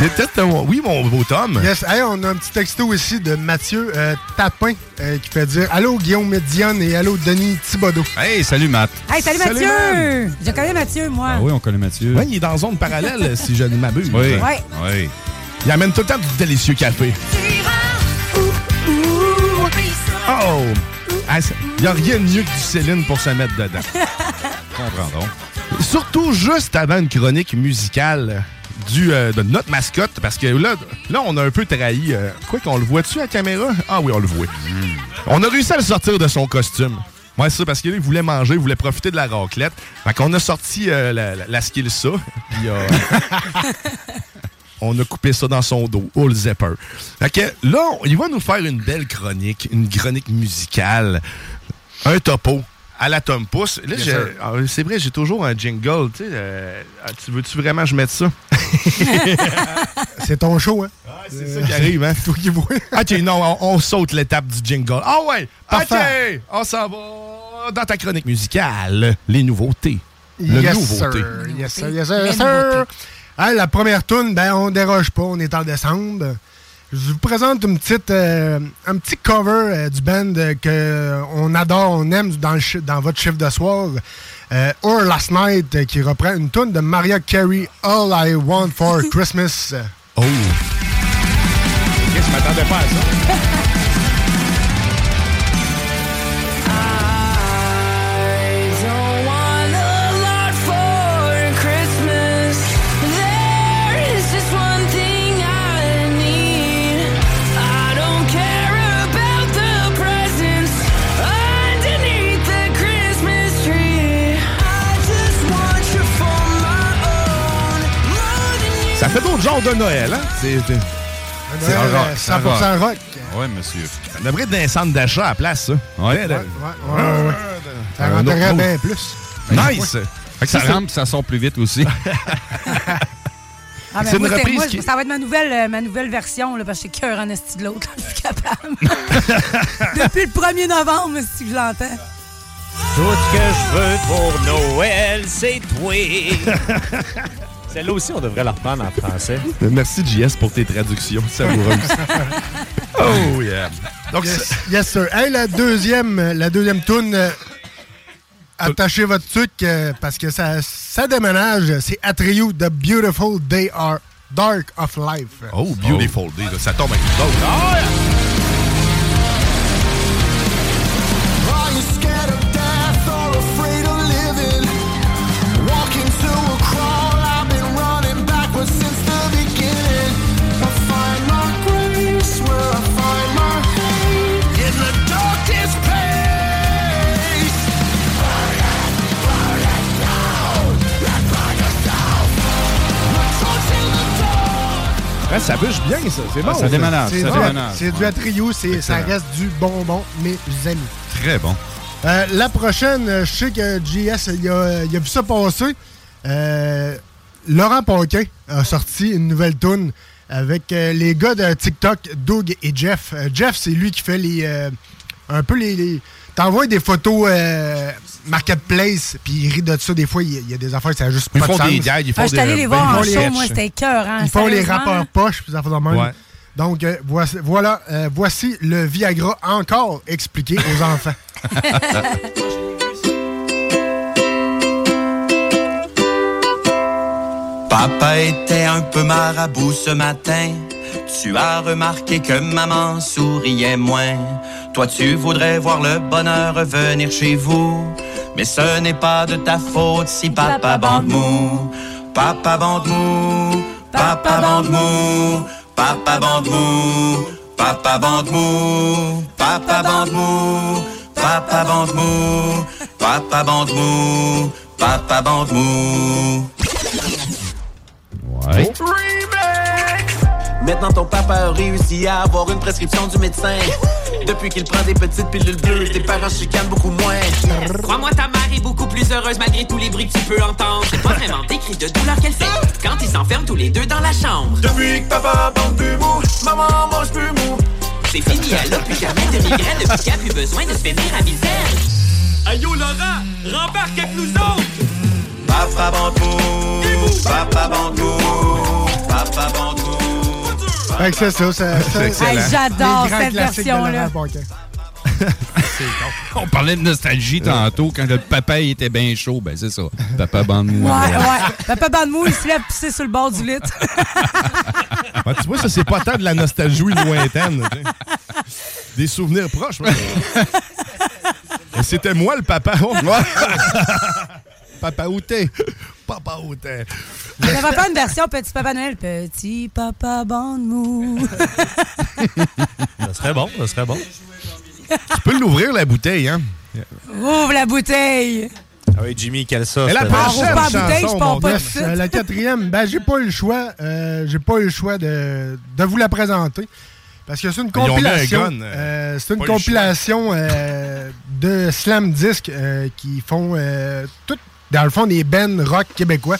Euh, oui, mon beau Tom. Yes, hey, on a un petit texto ici de Mathieu euh, Tapin euh, qui fait dire Allô Guillaume Médiane et allô Denis Thibodeau. Hey, salut Matt. Hey, salut, Salut, Mathieu! Je connais Mathieu, moi. Ah oui, on connaît Mathieu. Ouais, il est dans zone parallèle, si je ne m'abuse. Oui. Ouais. Oui. Il amène tout le temps du délicieux café. Oh! Il n'y a rien de mieux que du Céline pour se mettre dedans. Comprends donc. Surtout juste avant une chronique musicale du, euh, de notre mascotte, parce que là, là, on a un peu trahi. euh, quoi qu'on le voit-tu à la caméra? Ah oui, on le voit. On a réussi à le sortir de son costume. Ouais, c'est ça, parce qu'il voulait manger, il voulait profiter de la raclette. Fait qu'on a sorti euh, la, la, la skill ça, puis on a coupé ça dans son dos, all zipper. Fait que là, on- il va nous faire une belle chronique, une chronique musicale, un topo à la Tom Pouce. Là, ah, c'est vrai, j'ai toujours un jingle, tu sais. euh, ah, tu veux-tu vraiment que je mette ça? C'est ton show, hein? c'est ça qui arrive, hein? Toi qui vois. OK, non, on, on saute l'étape du jingle. Ah ouais! Parfait. OK! On s'en va dans ta chronique musicale. Les nouveautés. Le yes, nouveauté. sir. Yes, sir. Yes, sir. Yes, sir. La première tune, ben, on déroge pas, on est en décembre. Je vous présente une petite, euh, un petit cover euh, du band euh, que on adore, on aime dans, le dans votre chiffre de soir. Euh, Or Last Night, qui reprend une tune de Mariah Carey, All I Want for Christmas. Oh! je m'attendais pas à ça. Ça fait d'autres genres de Noël, hein? C'est, un rock, 100% rock. Oui, monsieur. Ça devrait être d'un centre d'achat à la place, ça. Ouais. Ouais, ouais, ouais, ouais. Ça rentrerait bien plus. Nice! Fait que ça rentre, ça sort plus vite aussi. Ah, ben, c'est une moi, reprise moi, qui... Ça va être ma nouvelle, euh, ma nouvelle version, là, parce que c'est cœur en esti de l'autre, je suis capable. Depuis le 1er novembre, si je l'entends. Tout ce que je veux pour Noël, c'est toi. Celle-là aussi, on devrait la reprendre en français. Merci, JS, pour tes traductions savoureuses. oh, yeah. Donc, yes, yes, sir. Hey, la deuxième, la deuxième toune, euh, attachez votre truc euh, parce que ça, ça déménage. C'est Atreyu, The Beautiful Day Are Dark of Life. Oh, Beautiful Day, là, ça tombe avec nous autres. Ah, yeah. Ouais, ça bûche bien, ça. C'est bon. Ah, ça déménage, C'est ça du, déménage. c'est du Atreyu, c'est- ça reste du bonbon, mes amis. Très bon. Euh, la prochaine, euh, je sais que JS, il a, il a vu ça passer. Euh, Laurent Paquin a sorti une nouvelle tune avec euh, les gars de TikTok, Doug et Jeff. Jeff, c'est lui qui fait les. euh, un peu les. les- T'envoies des photos euh, marketplace, puis il rit de ça. Des fois, il y a- il y, a des affaires, ça a juste Ils pas font de sens. des ils font Ah, allé les voir Ils en font les show, moi, c'était cœur. Hein, Ils font les rappeurs poches, puis ça fait de même. Ouais. Donc, euh, voici, voilà, euh, voici le Viagra encore expliqué aux enfants. Papa était un peu marabout ce matin. Tu as remarqué que maman souriait moins. Toi, tu voudrais voir le bonheur revenir chez vous. Mais ce n'est pas de ta faute si papa bande mou. Papa bande mou. Papa bande mou. Papa bande mou. Papa bande mou. Papa bande mou. Papa bande mou. Papa bande mou. Papa bande mou. Ouais. Maintenant ton papa a réussi à avoir une prescription du médecin. Depuis qu'il prend des petites pilules bleues, tes parents chicanent beaucoup moins. Crois-moi, ta mère est beaucoup plus heureuse malgré tous les bruits que tu peux entendre. C'est pas vraiment des cris de douleur qu'elle fait quand ils s'enferment tous les deux dans la chambre. Depuis que papa bande plus mou, maman mange plus mou. C'est fini, elle a plus jamais de migraine depuis qu'elle a plus besoin de se finir à misaine. Aïe Laurent, rembarque avec nous autres. Papa bande mou, papa bande mou, papa bande mou. Fait que c'est ça. ça, ça Hey, J'adore cette version-là. On parlait de nostalgie tantôt quand le papa il était bien chaud. Ben, c'est ça. Papa bande Ouais, ouais. Papa Bandemou, il se lève pisser sur le bord du lit. Tu vois, ça, c'est pas tant de la nostalgie lointaine. Des souvenirs proches. C'était moi le papa. Papa t'es? Papa? Il n'y avait pas une version Petit Papa Noël? Petit Papa Bandemou. Ça serait bon, ça serait bon. Tu peux l'ouvrir, la bouteille, hein? Ouvre la bouteille. Ah oui, Jimmy, quelle ça? Et la prochaine rouvre pas la bouteille, chanson, je pars mon pas. Euh, la quatrième, ben j'ai pas eu le choix. euh, j'ai pas eu le choix de, de vous la présenter. Parce que c'est une un compilation. euh, euh, c'est une compilation euh, de slam disc euh, qui font euh, tout, dans le fond, des bands rock québécois.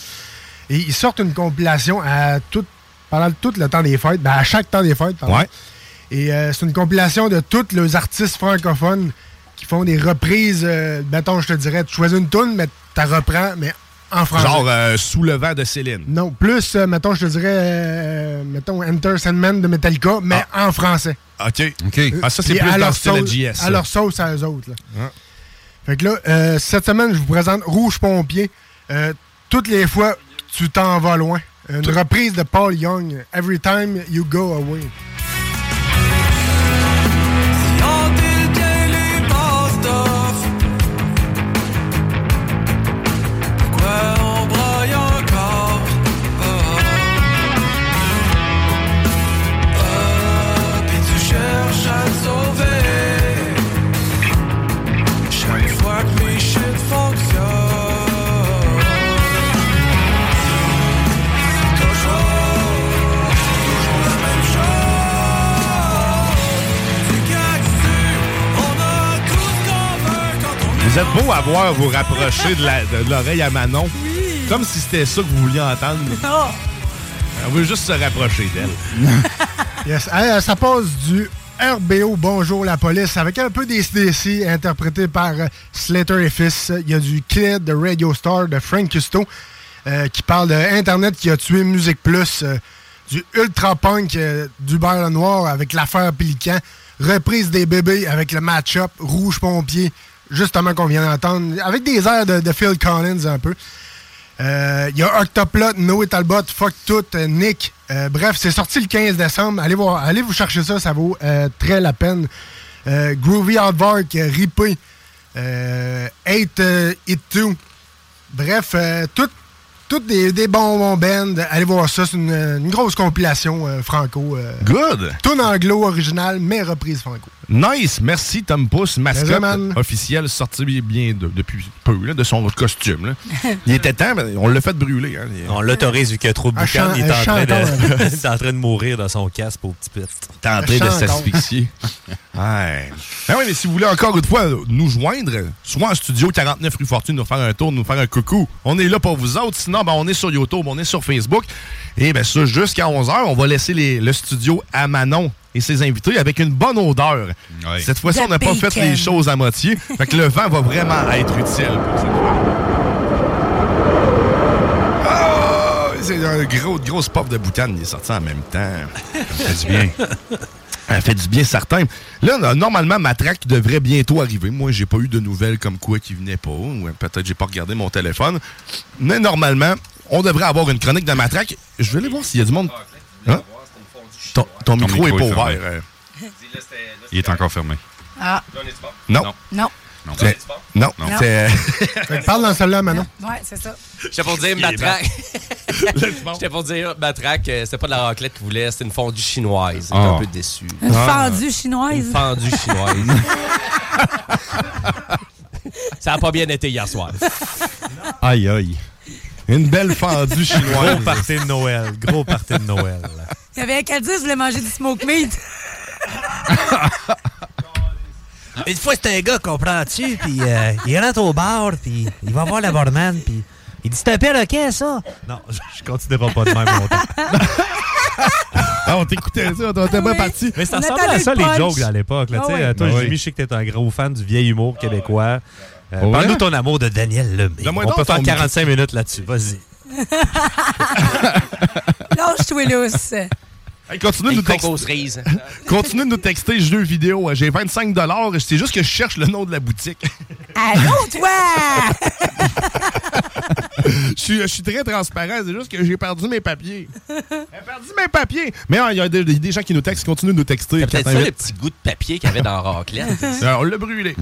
Et ils sortent une compilation à tout, pendant tout le temps des fêtes, ben à chaque temps des fêtes, pardon. Ouais. Et euh, c'est une compilation de tous les artistes francophones qui font des reprises. Euh, mettons, je te dirais, tu choisis une tune, mais tu reprends, mais en français. Genre euh, Sous le vent de Céline. Non, plus, euh, mettons, je te dirais, euh, mettons, Enter Sandman de Metallica, mais en français. OK. OK. Ah, ça, c'est plus à dans leur le style de JS. À leur sauce à eux autres. là. Ah. Fait que là, euh, cette semaine, je vous présente Rouge Pompier. Euh, toutes les fois, tu t'en vas loin. Une reprise de Paul Young, Every Time You Go Away. Vous êtes beau à voir vous rapprocher de la- de l'oreille à Manon. Comme si c'était ça que vous vouliez entendre. Oh. On veut juste se rapprocher d'elle. Yes. Euh, ça passe du RBO Bonjour la police avec un peu des CDC interprété par euh, Slater et Fils. Il y a du Kid de Radio Star de Frank Custo euh, qui parle de Internet qui a tué Musique Plus. euh, du Ultra Punk euh, d'Hubert Lenoir avec l'affaire Pélican. Reprise des bébés avec le match-up Rouge Pompier, justement qu'on vient d'entendre, avec des airs de, de Phil Collins un peu. Euh, Il y a Octoplot, Noé Talbot, Fuck Tout, euh, Nick. Euh, bref, c'est sorti le 15 décembre. Allez, voir, allez vous chercher ça, ça vaut euh, très la peine. Groovy Hardvark, Ripé, Hate It Too. Bref, euh, tout, des, des bons, bons bands. Allez voir ça, c'est une, une grosse compilation franco. Good! Tout anglo original, mais reprise franco. Nice, merci Tom Pouce, mascotte officielle sorti bien de- depuis peu là, de son costume. là. Il était temps, mais on l'a fait brûler. hein. Il- On l'autorise vu qu'il y a trop de boucan. Il est en train, de, il est en train de mourir dans son casque au petit pit. T'es en train de s'asphyxier. ouais. Ben oui, mais si vous voulez encore une fois nous joindre, soit en studio 49 rue Fortune, nous faire un tour, nous faire un coucou. On est là pour vous autres. Sinon, ben, on est sur YouTube, on est sur Facebook. Et ben ça, jusqu'à 11h, on va laisser les- le studio à Manon et ses invités avec une bonne odeur. Cette fois-ci, on n'a pas fait les choses à moitié. fait que le vent va vraiment être utile pour cette fois. Ah, c'est un gros, grosse pop de boucan qui est sorti en même temps. Ça fait du bien. Ça fait du bien certain. Là, no- normalement, ma track devrait bientôt arriver. Moi, j'ai pas eu de nouvelles comme quoi qui venait pas. Ou peut-être j'ai pas regardé mon téléphone. Mais normalement, on devrait avoir une chronique de ma track. Je vais aller voir s'il y a du monde. Hein? Ton, ton micro, est pas ouvert. euh. Il est encore fermé. Ah. Non. Non. Non. Non. Non. que parle dans celle-là, Manon. Ouais, c'est ça. J'étais pour dire matraque. J'étais pour dire matraque, euh, c'était pas de la raclette qu'il voulait, c'était une fondue chinoise. J'étais Ah. un peu déçu. Une Ah. fendue chinoise? Une fendue chinoise. Ça a pas bien été hier soir. Aïe, aïe. Une belle fendue chinoise. Gros party de Noël. Gros party de Noël. Il y avait un qu'à dire, je voulais manger du smoke meat. Une fois, c'est un gars, comprends-tu? Puis euh, il rentre au bar, puis il va voir la barman, puis il dit C'est un perroquet, ça? Non, je, je continuerai pas de même longtemps. Ah, on t'écoutait ça, on était bien parti. Mais ça On ressemblait attendait à ça, le les punch. jokes à l'époque. là, Ah tu sais. ouais. Toi, Ben oui. Jimmy, je sais que t'es un gros fan du vieil humour québécois. Euh, Parle-nous ton amour de Daniel Lemay. Donne-moi On donc peut ton faire micro. 45 minutes là-dessus. Vas-y. Lâche-toi lousse. Hey, continue, de nous texter, cerise. continue de nous texter jeux vidéo. J'ai 25 C'est juste que je cherche le nom de la boutique. Allô, toi! je, suis, je suis très transparent. C'est juste que j'ai perdu mes papiers. J'ai perdu mes papiers. Mais ah, il y a des, des gens qui nous textent. Continue de nous texter. C'est peut-être ça 418. le petit goût de papier qu'il y avait dans la raclette. On l'a brûlé.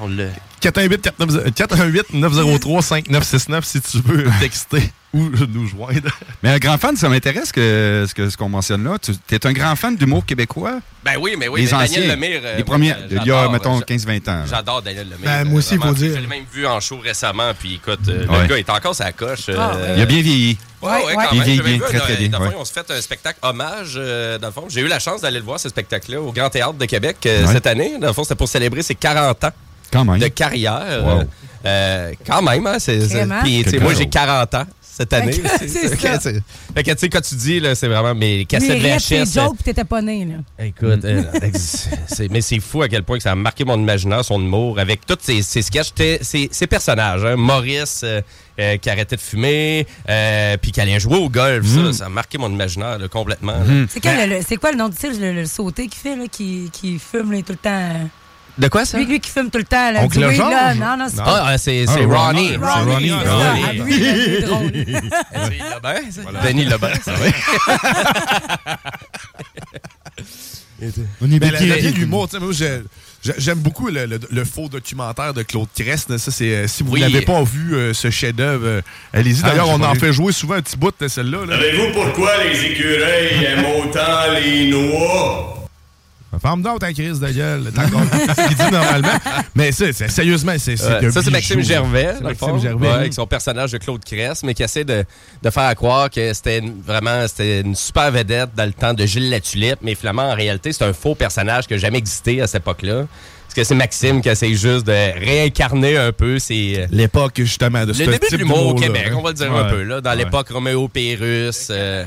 On l'a. 418-498-903-5969 si tu veux texter ou nous joindre. Mais un grand fan, ça m'intéresse que, ce qu'on mentionne là. Tu es un grand fan d'humour québécois? Ben oui, mais oui, Les mais anciens. Daniel Lemire. euh, les premiers, moi, il y a, mettons, euh, 15-20 ans. J'adore Daniel Lemire. Ben, euh, moi aussi, il faut dire. Je l'ai même vu en show récemment, puis écoute, euh, Ouais. le gars est encore sa coche. euh, Ah, Il a bien vieilli. Ouais, ouais, Ouais, quand même. bien, très, dans- très bien, Dans le fond, ouais. on se fait un spectacle hommage, euh, dans le fond. J'ai eu la chance d'aller le voir, ce spectacle-là, au Grand Théâtre de Québec euh, Ouais. cette année. Dans le fond, c'était pour célébrer ses 40 ans Quand même. de carrière. Wow. Euh, euh, quand même, hein, c'est, moi, j'ai 40 ans cette année. C'est ça. c'est- fait que, tu sais, quand tu dis, là, c'est vraiment mes cassettes VHS. jokes, pis t'étais pas né, là. Écoute, euh, c'est- mais c'est fou à quel point que ça a marqué mon imaginaire, son humour, avec tous ces, ces sketchs, ces, ces personnages. hein. Maurice euh, euh, qui arrêtait de fumer, euh, puis qui allait jouer au golf. Mm. Ça, ça a marqué mon imaginaire là, complètement. Mm-hmm. C'est c'est quoi le nom du tigre, le, le sauté qu'il fait, là, qui, qui fume là, tout le temps? De quoi ça? Lui, lui qui fume tout le temps, là, Oncle Georges? là. Non, non, c'est pas... Ah, c'est Ah, c'est Ronnie. Ronnie. C'est Ronnie, c'est ah oui. Ah, lui, est drôle. Denis Lebin, c'est- Denis vrai. On est bien l'humour. tu sais, moi, j'ai- j'ai- J'aime beaucoup le, le- le faux documentaire de Claude Crest. Ça, c'est, euh, si vous Oui. n'avez pas vu euh, ce chef-d'œuvre, euh, allez-y. Ah, D'ailleurs, j'ai on en vu. fait jouer souvent un petit bout de celle-là. là. Savez-vous pourquoi les écureuils aiment autant les noix? Ferme donc ta crise de gueule. Encore ce qu'il dit normalement. Mais ça, c'est- sérieusement, c'est, c'est Ouais, ça, c'est Maxime. Gervais, C'est dans Maxime fond. Gervais. Ouais, avec son personnage de Claude Cress, mais qui essaie de, de faire croire que c'était vraiment c'était une super vedette dans le temps de Gilles Latulippe, mais finalement, en réalité, c'est un faux personnage qui n'a jamais existé à cette époque-là. Parce que c'est Maxime qui essaie juste de réincarner un peu ses... L'époque, justement, de ce Le début de l'humour au Québec, on va le dire Ouais. un peu, là, dans Ouais. l'époque Roméo Pérus, euh,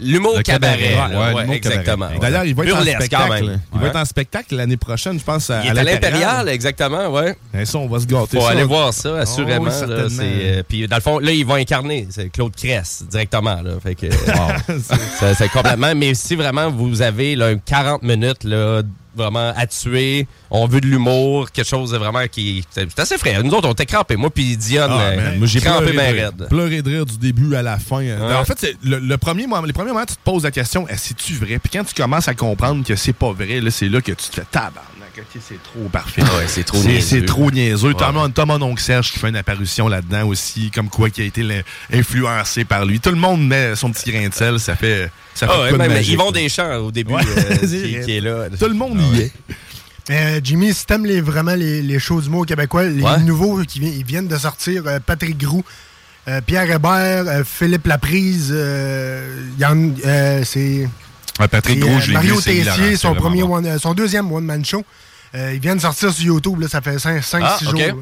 L'humour cabaret. là, ouais, ouais, l'humour exactement. cabaret. D'ailleurs, il va être en Burlesque, quand spectacle. Il va Ouais. être en spectacle l'année prochaine, je pense, à, Il est à l'Impérial, exactement, ouais. Et ça, on va se gâter. Faut ça. aller voir ça, Oh, assurément. là, euh, puis dans le fond, là, ils vont incarner. C'est Claude Cress, directement. Là, fait que, c'est complètement. Mais si vraiment vous avez là, 40 minutes là, vraiment à tuer, on veut de l'humour, quelque chose de vraiment qui. C'est assez frais. Nous autres, on était crampés. Moi, puis Dionne, Ah, euh, j'ai crampé bien raide. Pleuré de rire du début à la fin. Ouais. En fait, le premier moment, les premiers moments, tu te poses la question, Eh, c'est-tu vrai? Puis quand tu commences à comprendre que c'est pas vrai, là, c'est là que tu te fais tabarnak. c'est trop parfait. Ah ouais, c'est trop niaiseux. C'est trop niaiseux. Ouais. T'as mon oncle Serge qui fait une apparition là-dedans aussi, comme quoi qui a été influencé par lui. Tout le monde met son petit grain de sel, ça fait, ça fait Ah ouais, quoi de même magique. Yvon Deschamps au début Ouais, euh, qui, est là. Tout le monde Ah y ouais. est. Euh, Jimmy, si t'aimes les, vraiment les, les shows d'humour québécois, les Ouais. nouveaux qui vi- ils viennent de sortir, euh, Patrick Groux, euh, Pierre Hébert, euh, Philippe Laprise, euh, Yann, euh, c'est Ouais, Patrick Gros, euh, je Mario Tessier, son, premier one- euh, son deuxième one-man show. Euh, ils viennent de sortir sur YouTube, là, ça fait 5-6 Ah, jours. là.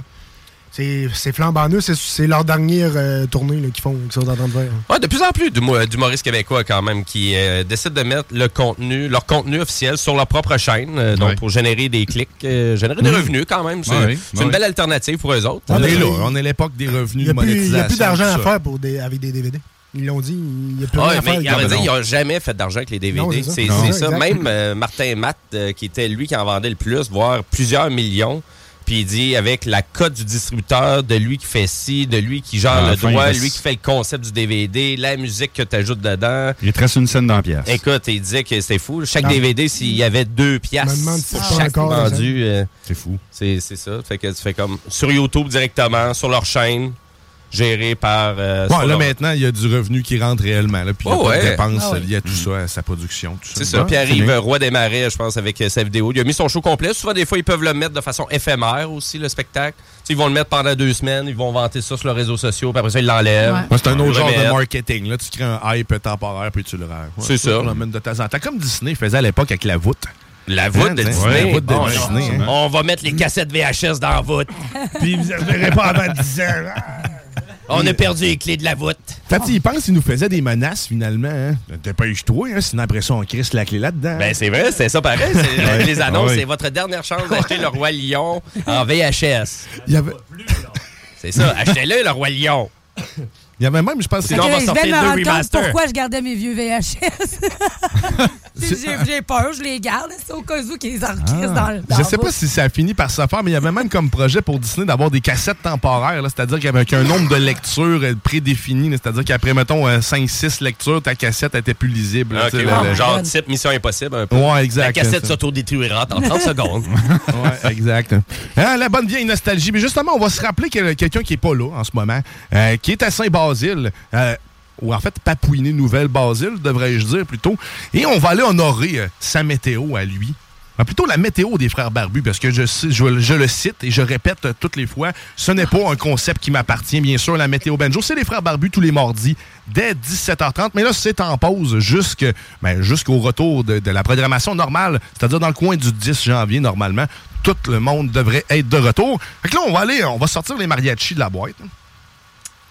C'est c'est flambant neuf, c'est- c'est leur dernière euh, tournée là, qu'ils font, qu'ils sont en train de faire. Ouais, de plus en plus d'humo- d'humoristes québécois quand même qui euh, décident de mettre le contenu, leur contenu officiel sur leur propre chaîne, euh, donc Ouais. pour générer des clics, euh, générer des Mhm. revenus quand même. C'est Ouais, c'est ouais. une belle alternative pour eux autres. On est là, on est l'époque des Il revenus n'y de a, plus- il y monétisation. a plus d'argent à faire pour des, avec des DVD. Ils l'ont dit, il n'y a plus Ah rien à faire. dire, DVD. ils n'ont jamais fait d'argent avec les DVD. C'est ça. C'est c'est. Même euh, Martin Matt, euh, qui était lui qui en vendait le plus, voire plusieurs millions. Puis il dit, avec la cote du distributeur, de lui qui fait ci, de lui qui gère la le il droit, lui qui fait le concept du DVD, la musique que tu ajoutes dedans. Il te reste une scène dans la pièce. Écoute, il disait que c'était fou. Chaque Ah. DVD, s'il y avait deux si pour c'est chaque encore, vendu, euh, C'est fou. c'est c'est ça. Fait que tu fais comme sur YouTube directement, sur leur chaîne, géré par. euh, Bon, sur là, leur- maintenant, il y a du revenu qui rentre réellement. Là, puis il y a Oh, pas ouais. de dépenses Ah ouais. liées à tout ça, à sa production. tout C'est ça. Puis arrive euh, Roi des Marais, je pense, avec euh, sa vidéo. Il a mis son show complet. Souvent, des fois, ils peuvent le mettre de façon éphémère aussi, le spectacle. Ils vont le mettre pendant deux semaines, ils vont vanter ça sur leurs réseaux sociaux, puis après ça, ils l'enlèvent. Ouais. Ouais, c'est un autre genre de marketing. Là, tu crées un hype temporaire puis tu le rends. Ouais, C'est ça. Tu l'emmènes de temps en temps. Comme Disney faisait à l'époque avec la voûte. La voûte de Hein, Disney. la voûte de Bon, Disney, on- hein. On va mettre les cassettes VHS dans la voûte. Puis vous ne verrez pas avant 10 ans. On a perdu les clés de la voûte. Fait il pense qu'il nous faisait des menaces finalement. Hein? Dépêche-toi, hein, sinon après ça, on crisse la clé là-dedans. Ben, c'est vrai, c'est ça pareil. C'est-. Les annonces, c'est votre dernière chance d'acheter le Roi Lion en VHS. Il y avait, C'est ça, achetez-le, le Roi Lion. il y avait même, je pense, Sinon, on va je de me rendre compte pourquoi je gardais mes vieux VHS. j'ai peur, je les garde. C'est au cas où qu'ils les enregistrent dans le. Je sais pas si ça a fini par se faire, mais il y avait même comme projet pour Disney d'avoir des cassettes temporaires, c'est-à-dire qu'avec un nombre de lectures euh, prédéfini, là, c'est-à-dire qu'après, mettons, 5-6 lectures, ta cassette était plus lisible. là, ouais, là, là. genre type Mission Impossible un peu. Ouais, exact, La cassette s'autodétruira en 30 secondes. Ouais, exact. Hein, la bonne vieille nostalgie. Mais justement, on va se rappeler qu'il y a quelqu'un qui est pas là en ce moment, euh, qui est à Saint-Basile. euh, ou en fait, Papouiné Nouvelle-Basile, devrais-je dire plutôt. Et on va aller honorer euh, sa météo à lui. Ah, plutôt la météo des frères barbus, parce que je, le cite et je répète euh, toutes les fois, ce n'est pas un concept qui m'appartient, bien sûr, la météo banjo. C'est les frères barbus tous les mardis dès 17h30, mais là, c'est en pause ben, jusqu'au retour de, la programmation normale, c'est-à-dire dans le coin du 10 janvier, normalement. Tout le monde devrait être de retour. Fait que là, on va aller, on va sortir les mariachis de la boîte.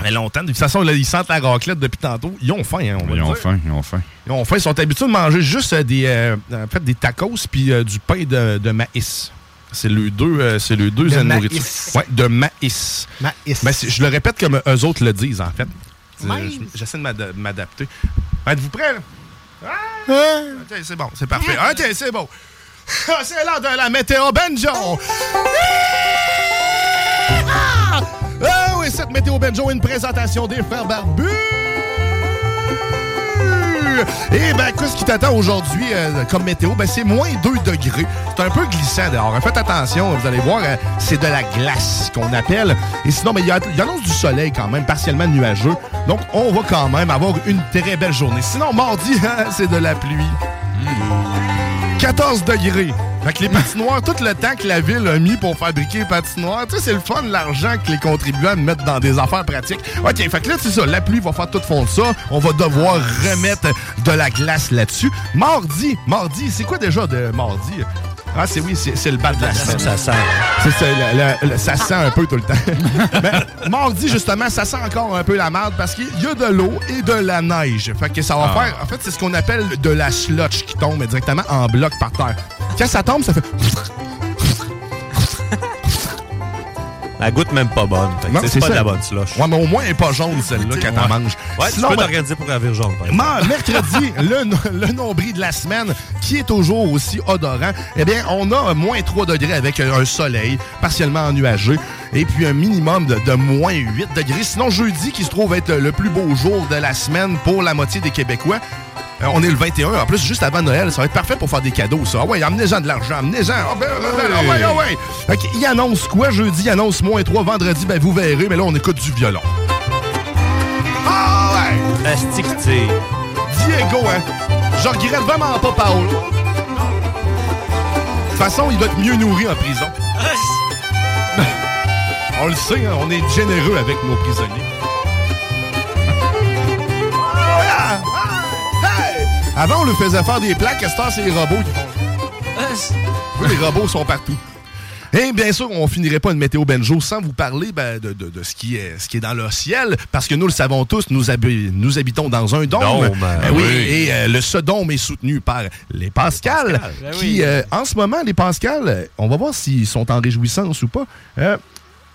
Mais longtemps. De toute façon, là, ils sentent la raclette depuis tantôt. Ils ont faim, hein, on va Ils ont dire. faim, ils ont faim. Ils ont faim, ils sont habitués de manger juste euh, des, euh, en fait, des tacos puis euh, du pain de, de maïs. C'est le deux, euh, c'est le deux De nourriture. maïs. Ouais, de maïs. Maïs. Ben, je le répète comme eux autres le disent, en fait. J'essaie de m'ada- m'adapter. Êtes-vous prêts, là? Hein? Ok, c'est bon, c'est parfait. Ok, c'est bon. Ah, c'est l'heure de la météo Benjo! Ah! Cette météo Benjo une présentation des frères barbus! Et ben, qu'est-ce qui t'attend aujourd'hui euh, comme météo? Ben, c'est moins 2 degrés. C'est un peu glissant dehors. Faites attention, vous allez voir, euh, c'est de la glace qu'on appelle. Et sinon, mais il y, y annonce du soleil quand même, partiellement nuageux. Donc, on va quand même avoir une très belle journée. Sinon, mardi, c'est de la pluie. 14 degrés. Fait que les patinoires, tout le temps que la ville a mis pour fabriquer les patinoires, tu sais, c'est le fun, l'argent que les contribuables mettent dans des affaires pratiques. OK, fait que là, c'est ça, la pluie va faire tout fondre ça. On va devoir remettre de la glace là-dessus. Mardi, mardi, c'est quoi déjà de mardi? Ah, c'est oui, c'est le bas de la semaine. Ça sent. Le- ça sent un peu tout le temps. Mais mardi, justement, ça sent encore un peu la merde parce qu'il y a de l'eau et de la neige. Fait que ça va Ah. faire. En fait, c'est ce qu'on appelle de la slotch qui tombe directement en bloc par terre. Quand ça tombe, ça fait. Elle goûte même pas bonne. C'est pas ça. de la bonne slush. Ouais, mais au moins, elle n'est pas jaune, celle-là, quand t'en manges. Ouais, Sinon, tu peux t'organiser pour la vire jaune. mercredi, le, no- le nombril de la semaine, qui est toujours aussi odorant, eh bien, on a moins 3 degrés avec un soleil partiellement ennuagé et puis un minimum de, de moins 8 degrés. Sinon, jeudi, qui se trouve être le plus beau jour de la semaine pour la moitié des Québécois, euh, on est le 21, en plus, juste avant Noël. Ça va être parfait pour faire des cadeaux, ça. Ah ouais, amenez-en de l'argent, amenez-en. Ah ben, ah ben, ah ouais, ah ouais. Fait qu'il- il annonce quoi? Jeudi, il annonce moins 3. Vendredi, ben, vous verrez, mais là, on écoute du violon. Ah ouais! Asti qui tire. Diego, hein? Je regrette vraiment pas Paolo. De toute façon, il doit être mieux nourri en prison. on le sait, hein, on est généreux avec nos prisonniers. Avant, on lui faisait faire des plaques, à ce temps, c'est les robots qui font? Oui, les robots sont partout. Et bien sûr, on finirait pas une météo benjo sans vous parler ben, de, de- de ce, qui est, ce qui est dans le ciel, parce que nous le savons tous, nous, habi- nous habitons dans un dôme. Dôme, Ben oui, oui. et euh, le ce dôme est soutenu par les Pascal, Pascal, ben qui, oui. euh, en ce moment, les Pascal, on va voir s'ils sont en réjouissance ou pas. Euh,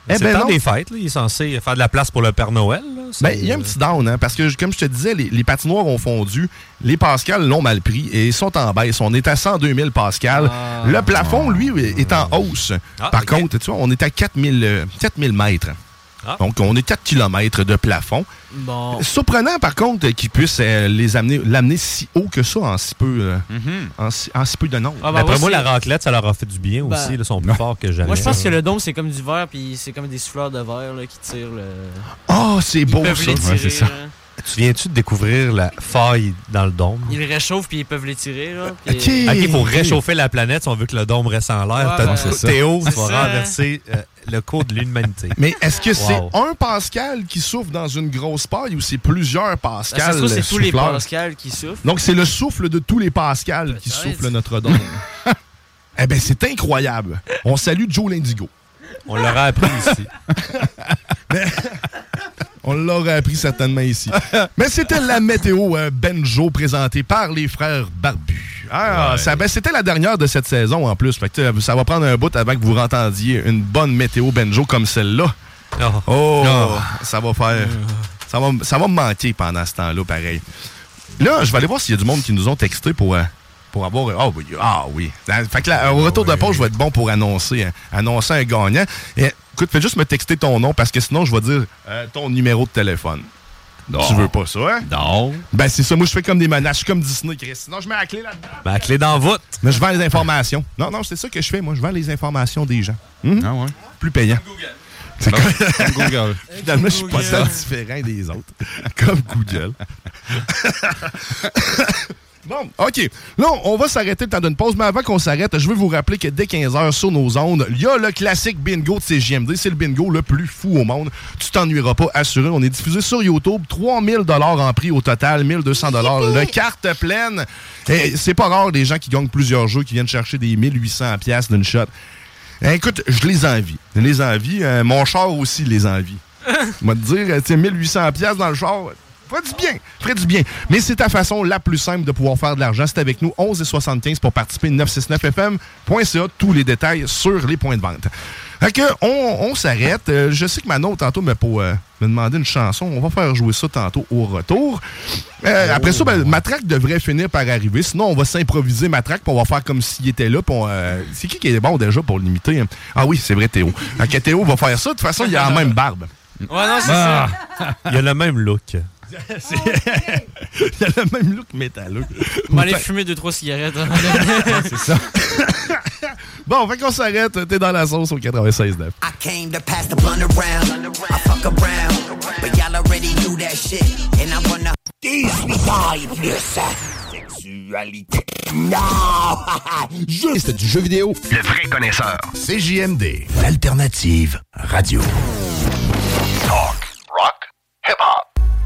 eh c'est ben le temps non. des fêtes. là. Il est censé faire de la place pour le Père Noël. Ben, il y a un petit down, hein, parce que, comme je te disais, les, les patinoires ont fondu. Les Pascal l'ont mal pris et ils sont en baisse. On est à 102 000 Pascal. Le plafond, lui, est en hausse. Ah, Par contre, tu vois, on est à 4000 euh, 4000 mètres. Ah. Donc, on est 4 km de plafond. Bon. Surprenant, par contre, qu'ils puissent euh, les amener, l'amener si haut que ça en si peu, euh, en, si, en si peu de nombre. Ah, ben, D'après moi, la raclette, ça leur a fait du bien Ben, aussi. Ils sont plus forts que jamais. Moi, je pense que le dôme, c'est comme du verre, puis c'est comme des souffleurs de verre là, qui tirent le. Oh, c'est beau, ça. Ouais, c'est ça. Tu viens-tu de découvrir la faille dans le dôme? Ils le réchauffent, puis ils peuvent les tirer. Là, puis- Ok. OK, il faut ok. réchauffer la planète si on veut que le dôme reste en l'air. Ouais, ben. Théo, ça. renverser euh, le cours de l'humanité. Mais est-ce que c'est un Pascal qui souffle dans une grosse paille ou c'est plusieurs Ben, Pascal trouve, c'est tous les? Pascal qui soufflent. Donc, c'est le souffle de tous les Pascal qui souffle notre dôme. eh bien, c'est incroyable. On salue Joe Lindigo. On l'aura appris ici. On l'aurait appris certainement ici. Mais c'était la météo euh, Benjo présentée par les frères Barbus. Ah, Ouais. ça- ben, c'était la dernière de cette saison en plus. Fait que, euh, ça va prendre un bout avant que vous entendiez une bonne météo Benjo comme celle-là. Oh. Oh, Oh. ça va faire. Ça va, ça va me manquer pendant ce temps-là, pareil. Là, je vais aller voir s'il y a du monde qui nous ont texté pour, euh, pour avoir. Ah oui. Ah oui. Fait que là, au retour de pause, je vais être bon pour annoncer, hein, annoncer un gagnant. Et, écoute, fais juste me texter ton nom parce que sinon, je vais dire euh, ton numéro de téléphone. Tu veux pas ça, hein? Non. Ben, c'est ça. Moi, je fais comme des menaces. Je suis comme Disney, Chris. Sinon, je mets la clé là-dedans. Ben, la clé dans voûte. Mais je vends les informations. Non, non, c'est ça que je fais. Moi, je vends les informations des gens. Mhm. Ah ouais? Plus payant. C'est Comme- Google. Finalement, je suis pas Google. tant différent des autres. Comme Google. Bon, OK. Là, on va s'arrêter le temps d'une pause, mais avant qu'on s'arrête, je veux vous rappeler que dès 15h sur nos ondes, il y a le classique bingo de CGMD. C'est le bingo le plus fou au monde. Tu t'ennuieras pas, assuré. On est diffusé sur YouTube. 3000 en prix au total, 1200 Le carte pleine. Et c'est pas rare des gens qui gagnent plusieurs jeux qui viennent chercher des 1800 pièces d'une shot. Eh, écoute, je les envie. Je les envie. Euh, mon char aussi les envie. Moi te dire, tu sais, 1800 pièces dans le char, ferait du bien, ferait du bien. Mais c'est ta façon la plus simple de pouvoir faire de l'argent. C'est avec nous, 11 et 75 pour participer, 969fm.ca, tous les détails sur les points de vente. Fait que, on, on s'arrête. Euh, je sais que Manon, tantôt, m'a pour, euh, me demander une chanson. On va faire jouer ça tantôt au retour. Euh, Après ça, ben, Matraque devrait finir par arriver. Sinon, on va s'improviser Matraque, puis on va faire comme s'il était là. euh, c'est qui qui est bon déjà pour l'imiter? hein? Ah oui, c'est vrai, Théo. Fait que Théo va faire ça. De toute façon, il a la même barbe. Ouais, non, c'est Ah. ça. Il a le même look. C'est- il a le même look métalleux. On va aller fumer 2-3 cigarettes. hein. c'est ça. bon, fait qu'on s'arrête. T'es dans la sauce au 96 9. I came to pass the blunt around. I fuck around, but y'all already knew that shit. And I wanna. 18 plus sexualité. Non! Juste du jeu vidéo. Le vrai connaisseur. CJMD. L'alternative radio. Talk, rock, hip-hop.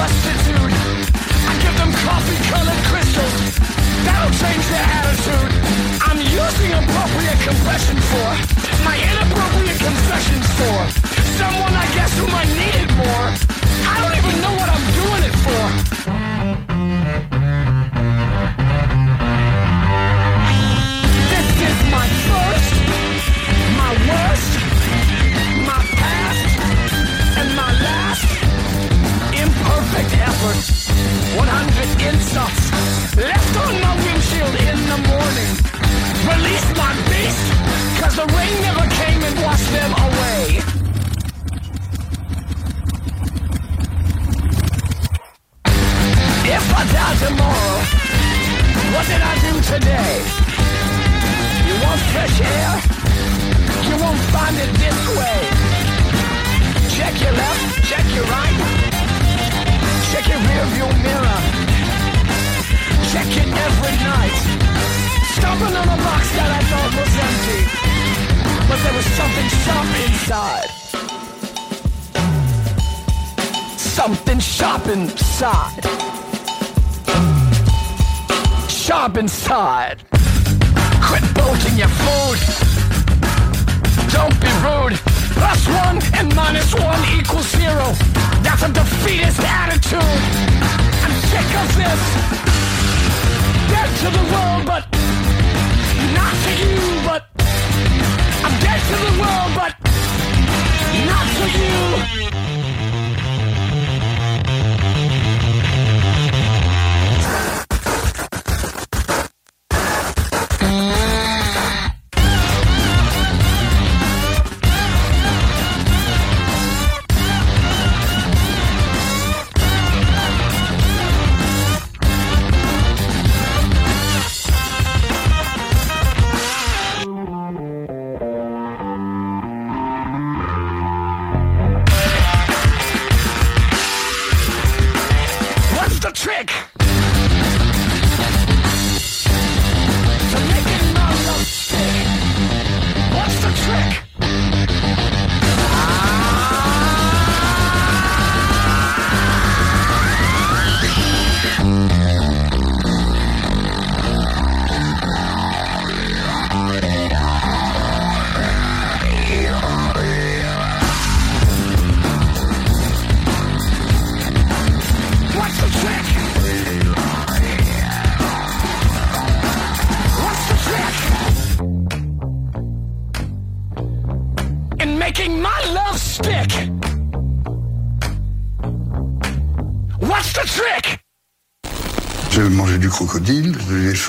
bustitude. I give them coffee-colored crystals. That'll change their attitude. I'm using appropriate compression for my inappropriate confessions for someone I guess whom I needed more. I don't even know what I'm doing it for. This is my first, my worst, 100 insults left on my windshield in the morning. Release my beast, cause the rain never came and washed them away. If I die tomorrow, what did I do today? You want fresh air? You won't find it this way. Check your left, check your right. Check your rear view mirror. Check it every night. Stomping on a box that I thought was empty. But there was something sharp inside. Something sharp inside. Sharp inside. Quit bolting your food. Don't be rude. Plus one and minus one equals zero. That's a defeatist attitude. I'm sick of this. Dead to the world, but not to you. But I'm dead to the world, but not to you.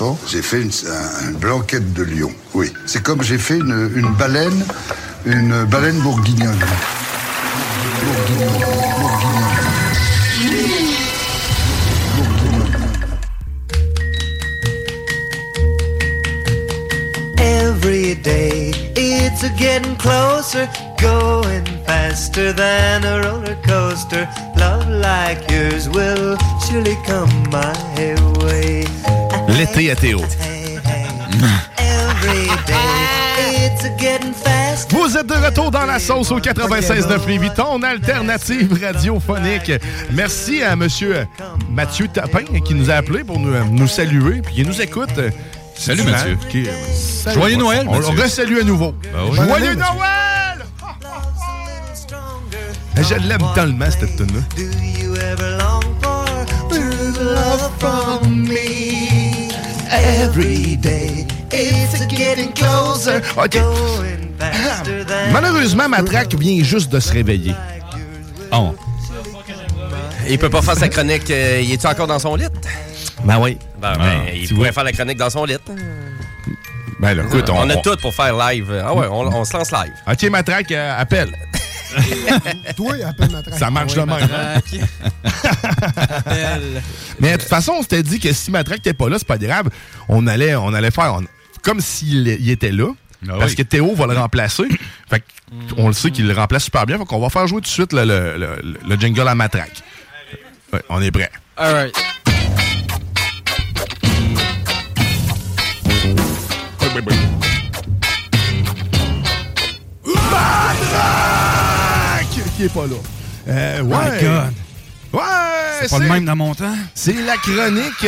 L'éléphant, j'ai fait une, un- une blanquette de lion. Oui, c'est comme j'ai fait une, une baleine, une baleine bourguignonne. Bourguignonne, bourguignonne. Every day it's a getting closer, going faster than a roller coaster. Love like yours will surely come my. À Théo. Vous êtes de retour dans la sauce au 96.9 Lévis, ton alternative radiophonique. Merci à monsieur Mathieu Tapin qui nous a appelé pour nous, nous saluer puis qui nous écoute. Salut, Mathieu. qui- Salut. Joyeux Noël, On, on Mathieu. resalue à nouveau. Ben oui. Joyeux Noël! Mais Je l'aime tellement, cette tune Every day it's a getting closer, OK. going faster than Malheureusement, Matraque vient juste de se réveiller. Oh. Il peut pas faire sa chronique. euh, il est-tu encore dans son lit? Ben oui. Ben, Ah, ben, il tu pourrait vois. faire la chronique dans son lit. Ben là, écoute, on, on, a on- tout pour faire live. Ah ouais, on, on se lance live. OK, Matraque, euh, appelle. Toi, appelle ma traque. Ça marche de Oui, même. Matraque. hein? Mais de toute façon, on s'était dit que si Matraque n'était pas là, c'est pas grave. On allait, on allait faire on- comme s'il il était là. Ah parce oui. que Théo va le remplacer. Fait on le sait qu'il le remplace super bien. Fait qu'on va faire jouer tout de suite le, le- le- le jingle à matraque. Ouais, on est prêt. Alright. Matraque! Qui est pas là. Euh, ouais. My God. Ouais! C'est pas le même dans mon temps? C'est la chronique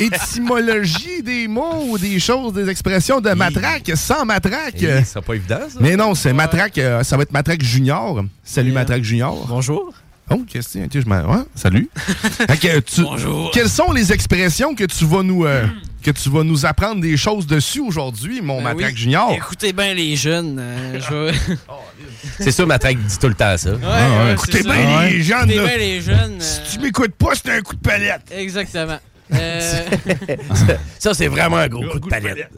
étymologie des mots, des choses, des expressions de matraque, sans matraque. Et C'est pas évident, ça. Mais non, c'est Matraque, euh, ça va être Matraque Junior. Salut Matraque Junior. Bonjour. Oh, question, ok, je ouais, salut. Tu- Bonjour. Quelles sont les expressions que tu vas nous euh, que tu vas nous apprendre des choses dessus aujourd'hui, mon Ben Matraque oui. Junior? Écoutez bien les jeunes. euh, je C'est ça, Matraque dit tout le temps ça. Ouais, ouais, Écoutez bien les jeunes, Écoutez bien les jeunes. Si tu m'écoutes pas, c'est un coup de palette. Exactement. Euh, ça, c'est vraiment un gros coup de palette.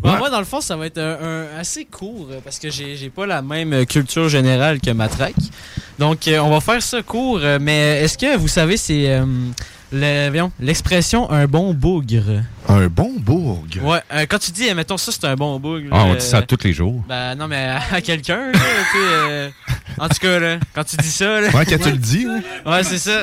bon, Moi, dans le fond, ça va être un, un assez court euh, parce que j'ai pas la même culture générale que Matraque. Donc, on va faire ça court. Mais est-ce que vous savez, c'est euh, l'expression un bon bougre? Un bon bourg. Ouais, euh, quand tu dis, euh, mettons ça, c'est un bon bougre. Ah, on là, dit ça euh, tous les jours. Ben non, mais à, à quelqu'un, là, tu sais, euh, en tout cas, là, quand tu dis ça, là. Ouais, quand tu le dis. Ouais, c'est ça.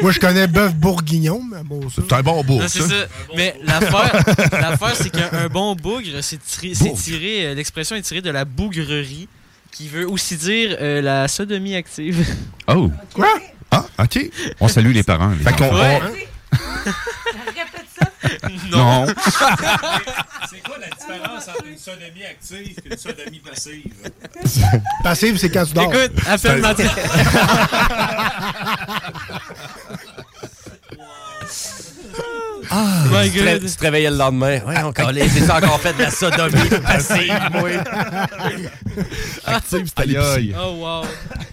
Moi, je connais bœuf bourguignon, mais bon, ça. C'est un bon bourg, Non, c'est ça. Mais l'affaire, l'affaire, c'est qu'un un bon bougre, c'est tiré, c'est tiré euh, l'expression est tirée de la bougrerie, qui veut aussi dire euh, la sodomie active. Oh! Quoi? Ah, OK. On salue les parents. les Fait qu'on-. Ouais. Ça. Non. C'est quoi la différence entre une sodomie active et une sodomie passive? Passive, c'est quand tu dors. Écoute, appelle ma Ah, My tu, te tu te réveillais le lendemain. Ouais, encore les. J'ai encore fait de la sodomie passive, moi. Active, c'était. Oh wow.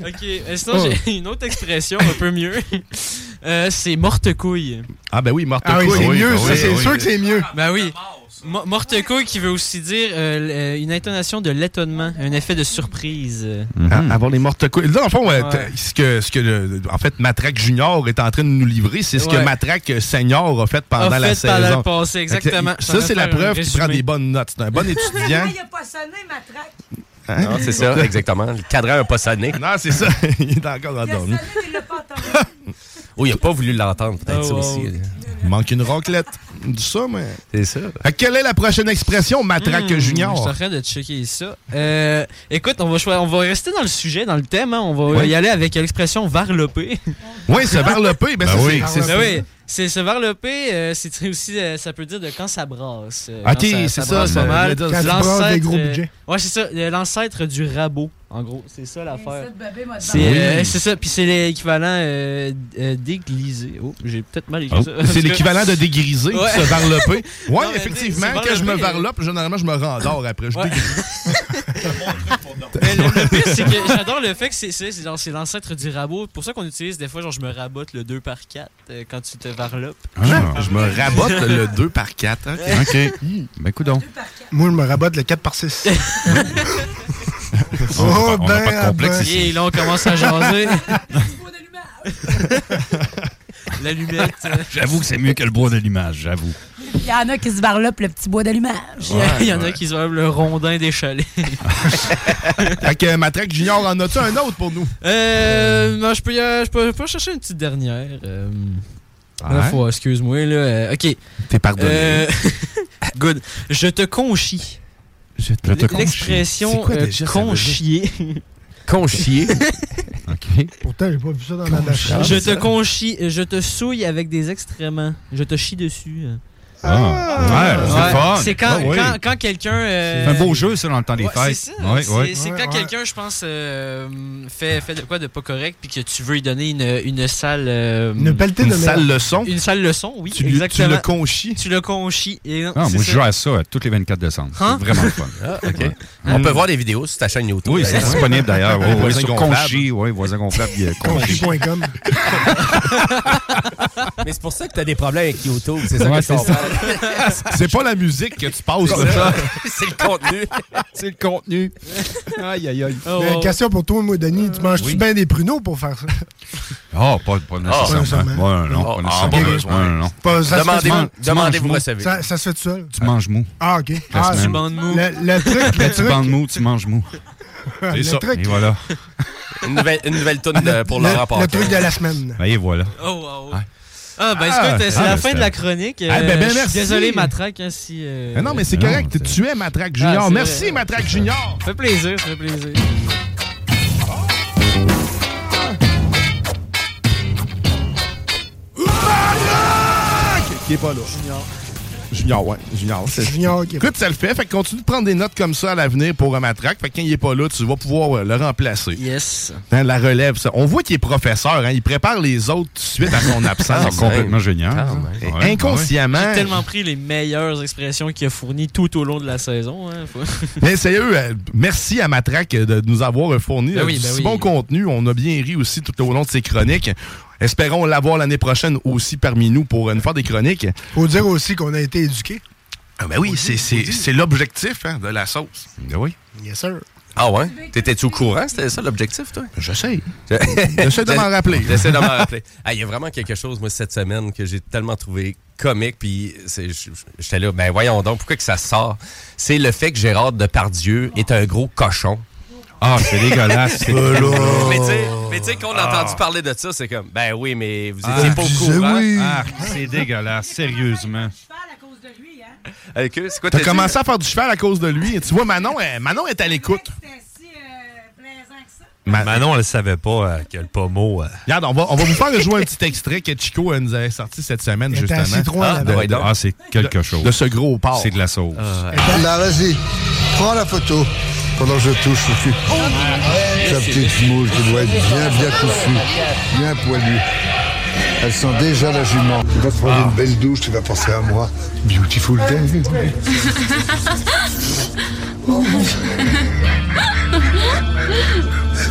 Ok, euh, sinon Oh. j'ai une autre expression un peu mieux. Euh, c'est morte couille. Ah, ben oui, morte Ah oui, couille. c'est mieux, ben ça, c'est oui. sûr que c'est mieux. Ben oui. Mo- morte couille qui veut aussi dire euh, l- une intonation de l'étonnement, un effet de surprise. Ah, avoir les mortes couilles. Là, dans le fond, euh, Ouais. ce que, ce que le- en fait, Matraque Junior est en train de nous livrer, c'est ce que. Matraque Senior a fait pendant A la fait saison. pendant le passé, exactement. Ça, c'est la preuve qu'il prend des bonnes notes. C'est un bon étudiant. Il a pas sonné, matraque. Hein? Non, c'est ça, exactement. Le cadran n'a pas sonné. Non, c'est ça. Il est encore Il a endormi. sonné, mais il l'a pas entendu. Oh, il n'a pas voulu l'entendre, peut-être Oh, ça aussi. Il manque une raclette. Dis ça, mais. C'est ça. Fait que quelle est la prochaine expression, Matraque Hmm, Je suis Junior? en train de checker ça. Euh, écoute, on va, choi- on va rester dans le sujet, dans le thème. hein. On va y aller avec l'expression varloper. Oui, se varloper. Ben, Ben ça, oui. c'est- c'est Ben oui, c'est se varloper, euh, c'est très aussi, euh, ça peut dire de quand ça brasse. euh, Ok, c'est ça, brasse ça pas mal. gros euh, budgets. ouais, c'est ça, euh, l'ancêtre du rabot, en gros, c'est ça l'affaire. C'est euh, c'est ça, puis c'est l'équivalent euh, euh, déglisé. Oh, j'ai peut-être mal écrit Oh, ça. C'est l'équivalent de dégriser, Ouais. se varloper. Oui, Non, effectivement, quand je me euh, varlope, généralement, je me rendors après. Je Ouais. le, le pire, c'est que j'adore le fait que c'est l'ancêtre du rabot. C'est pour ça qu'on utilise des fois, genre, je me rabote le 2 par 4 euh, quand tu te varlopes. Ah. Je me rabote le 2 par 4. OK. Ben, coudonc. Moi, je me rabote le 4 par 6. Oh, pas- on ben, pas de complexe ben. ici. Et là, on commence à jaser. L'allumette. J'avoue que c'est mieux que le bois d'allumage, j'avoue. Il y en a qui se varlopent le petit bois d'allumage. Il y en a qui se lèvent le rondin des chalets. Fait que Matraque Junior, en as-tu un autre pour nous? Euh, non, je peux, je peux, je peux chercher une petite dernière. Euh, excuse-moi. Là. Euh, ok. T'es pardonné. Euh, good. Je te conchie. Je Je te conchie. L'expression euh, conchier? Conchier? OK. Pourtant, j'ai pas vu ça dans la je te conchie, je te souille avec des excréments. Je te chie dessus. Ah, ouais, c'est Ouais, fun. C'est quand, Ah, oui. quand, quand quelqu'un. euh, C'est un beau jeu, ça, dans le temps des Ouais, fêtes. C'est ça. Ouais, c'est ouais. c'est quand ouais. quelqu'un, je pense, euh, fait, fait de quoi de pas correct, puis que tu veux lui donner une, une salle. euh, Une pelletée Une de sale merde. leçon. une sale leçon, oui, Tu, lui- tu exactement. le conchies. Tu le conchies. Et non, Ah, c'est moi, je ça. joue à ça à tous les 24 décembre. Hein? C'est vraiment le fun. Ah. On peut voir des vidéos sur ta chaîne YouTube. Oui, c'est disponible d'ailleurs. Oui, sur. Conchi, oui, voisin gonflable. Conchi.com. Mais c'est pour ça que t'as des problèmes avec YouTube. C'est ça que je c'est pas la musique que tu passes, C'est là. ça. C'est le contenu. C'est le contenu. Aïe, aïe, aïe. Oh, wow. Question pour toi, moi, Denis. Tu manges-tu Oui. bien des pruneaux pour faire ça? Ah, pas, pas nécessairement. nécessairement. Ouais, non, Oh, pas ah, nécessairement. pas besoin. Ouais, non. Pas- ça se fait Demandez-vous, recevez. Ça, ça se fait tout seul? Tu manges mou. Ah, OK. La Ah, semaine. Le, le truc, le Quand tu truc. bandes mou, tu manges mou. Le C'est ça. truc. Et voilà. Une nouvelle, une nouvelle toune de- pour Le- Laurent le truc de la semaine. Ben, et voilà. Oh, wow. Ah, ben, Ah, c'est ah, la ben, fin de la chronique. Ah, ben, ben, suis merci. Désolé, Matraque, hein, si. euh, Ah non, mais c'est correct. Tu es Matraque Ah, Junior. Merci, vrai. Matraque Junior. Ça fait plaisir, ça fait plaisir. Qui est pas là. Junior. Junior, ouais. Junior. c'est- Junior qui est Écoute, ça le fait. Fait que continue de prendre des notes comme ça à l'avenir pour un Matraque. Fait que quand il est pas là, tu vas pouvoir euh, le remplacer. Yes. Hein, la relève, ça. On voit qu'il est professeur. Hein. Il prépare les autres suite à son absence. C'est complètement génial. Ouais, Inconsciemment. J'ai tellement pris les meilleures expressions qu'il a fournies tout au long de la saison. Hein. Mais sérieux, euh, merci à Matraque de nous avoir fourni Ben euh, oui, ben oui. bon contenu. On a bien ri aussi tout au long de ses chroniques. Espérons l'avoir l'année prochaine aussi parmi nous pour euh, nous faire des chroniques. Faut dire aussi qu'on a été éduqués. Ah ben oui, c'est- c'est c'est l'objectif hein, de la sauce. Ben oui. Yes, sir. Ah ouais? T'étais-tu au courant? C'était ça l'objectif, toi? J'essaie. J'essaie de m'en rappeler. J'essaie de m'en rappeler. Ah, Il y a vraiment quelque chose, moi, cette semaine, que j'ai tellement trouvé comique, puis j'étais là, ben voyons donc, pourquoi que ça sort? C'est le fait que Gérard Depardieu est un gros cochon. Ah, c'est dégueulasse. c'est- mais tu sais, mais tu sais, qu'on a Ah. entendu parler de ça, c'est comme, ben oui, mais vous Ah, étiez pas au courant. Ah, c'est dégueulasse, sérieusement. Avec eux, c'est quoi T'as t'as commencé dit? à faire du cheval à cause de lui. Tu vois, Manon, elle- Manon est à l'écoute. Ma- Manon, elle savait pas euh, que le pommeau. euh, Regarde, on va, on va vous faire jouer un petit extrait que Chico euh, nous avait sorti cette semaine, Elle justement. Citron, Ah, Ah, c'est quelque chose. de ce gros porc. C'est de la sauce. Là, vas-y, prends la photo pendant que je touche au cul. Sa petite moule qui doit être bien, bien touffue, bien poilue. Elle sent déjà la jument. Tu vas te prendre une belle douche, tu vas penser à moi. Beautiful day.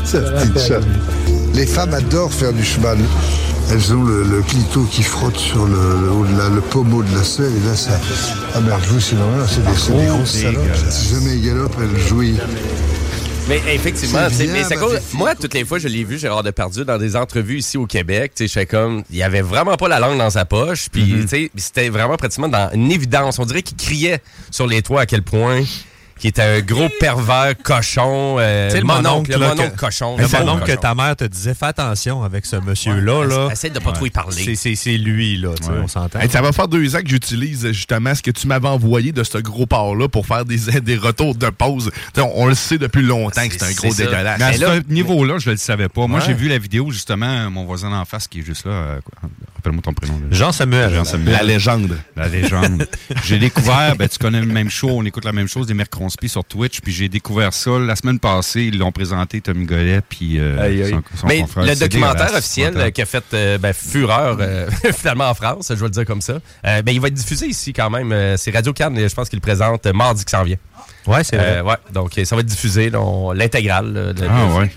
Sa petite chatte. Les femmes adorent faire du cheval. Elles ont le, le clito qui frotte sur le, le, la- le pommeau de la selle et là ça. Ah merde, vous c'est normal, c'est des, c'est des grosses salopes. Si jamais il galope, elle jouit. Mais effectivement, bien, mais c'est ma cause- moi, toutes les fois, je l'ai vu, Gérard Depardieu, dans des entrevues ici au Québec, tu sais, j'étais comme, il avait vraiment pas la langue dans sa poche, puis, tu sais, c'était vraiment pratiquement dans une évidence. On dirait qu'il criait sur les toits à quel point qu'il était un gros pervers cochon, euh, Tu sais, le mononcle, mononcle, le là, mononcle que- cochon. Le mononcle que ta mère te disait, fais attention avec ce monsieur-là. Ouais, là. essaie de pas trop y parler. C'est- C'est c'est lui, là, on s'entend. Hey, ça va faire deux ans que j'utilise justement ce que tu m'avais envoyé de ce gros porc-là pour faire des, des retours de pause. T'sais, On, on le sait depuis longtemps que c'est un gros dégueulasse. Mais à là- ce niveau-là, je ne le savais pas. Moi, Ouais. j'ai vu la vidéo, justement, mon voisin d'en face qui est juste là. euh, quoi. Rappelle-moi ton prénom. Jean-Samuel. Jean-Samuel. La légende. La légende. j'ai découvert, ben, tu connais le même show, on écoute la même chose, des Sur Twitch, puis j'ai découvert ça la semaine passée. Ils l'ont présenté, Tommy Gollet, puis euh, Aïe, aïe. son, son Mais confrère. le documentaire officiel qui a fait euh, ben, fureur euh, finalement en France, je vais le dire comme ça, euh, ben, il va être diffusé ici quand même. C'est Radio Cannes, je pense qu'il le présente mardi qui s'en vient. Ouais, c'est vrai. Euh, ouais, donc ça va être diffusé, l'intégrale. Ah, ouais.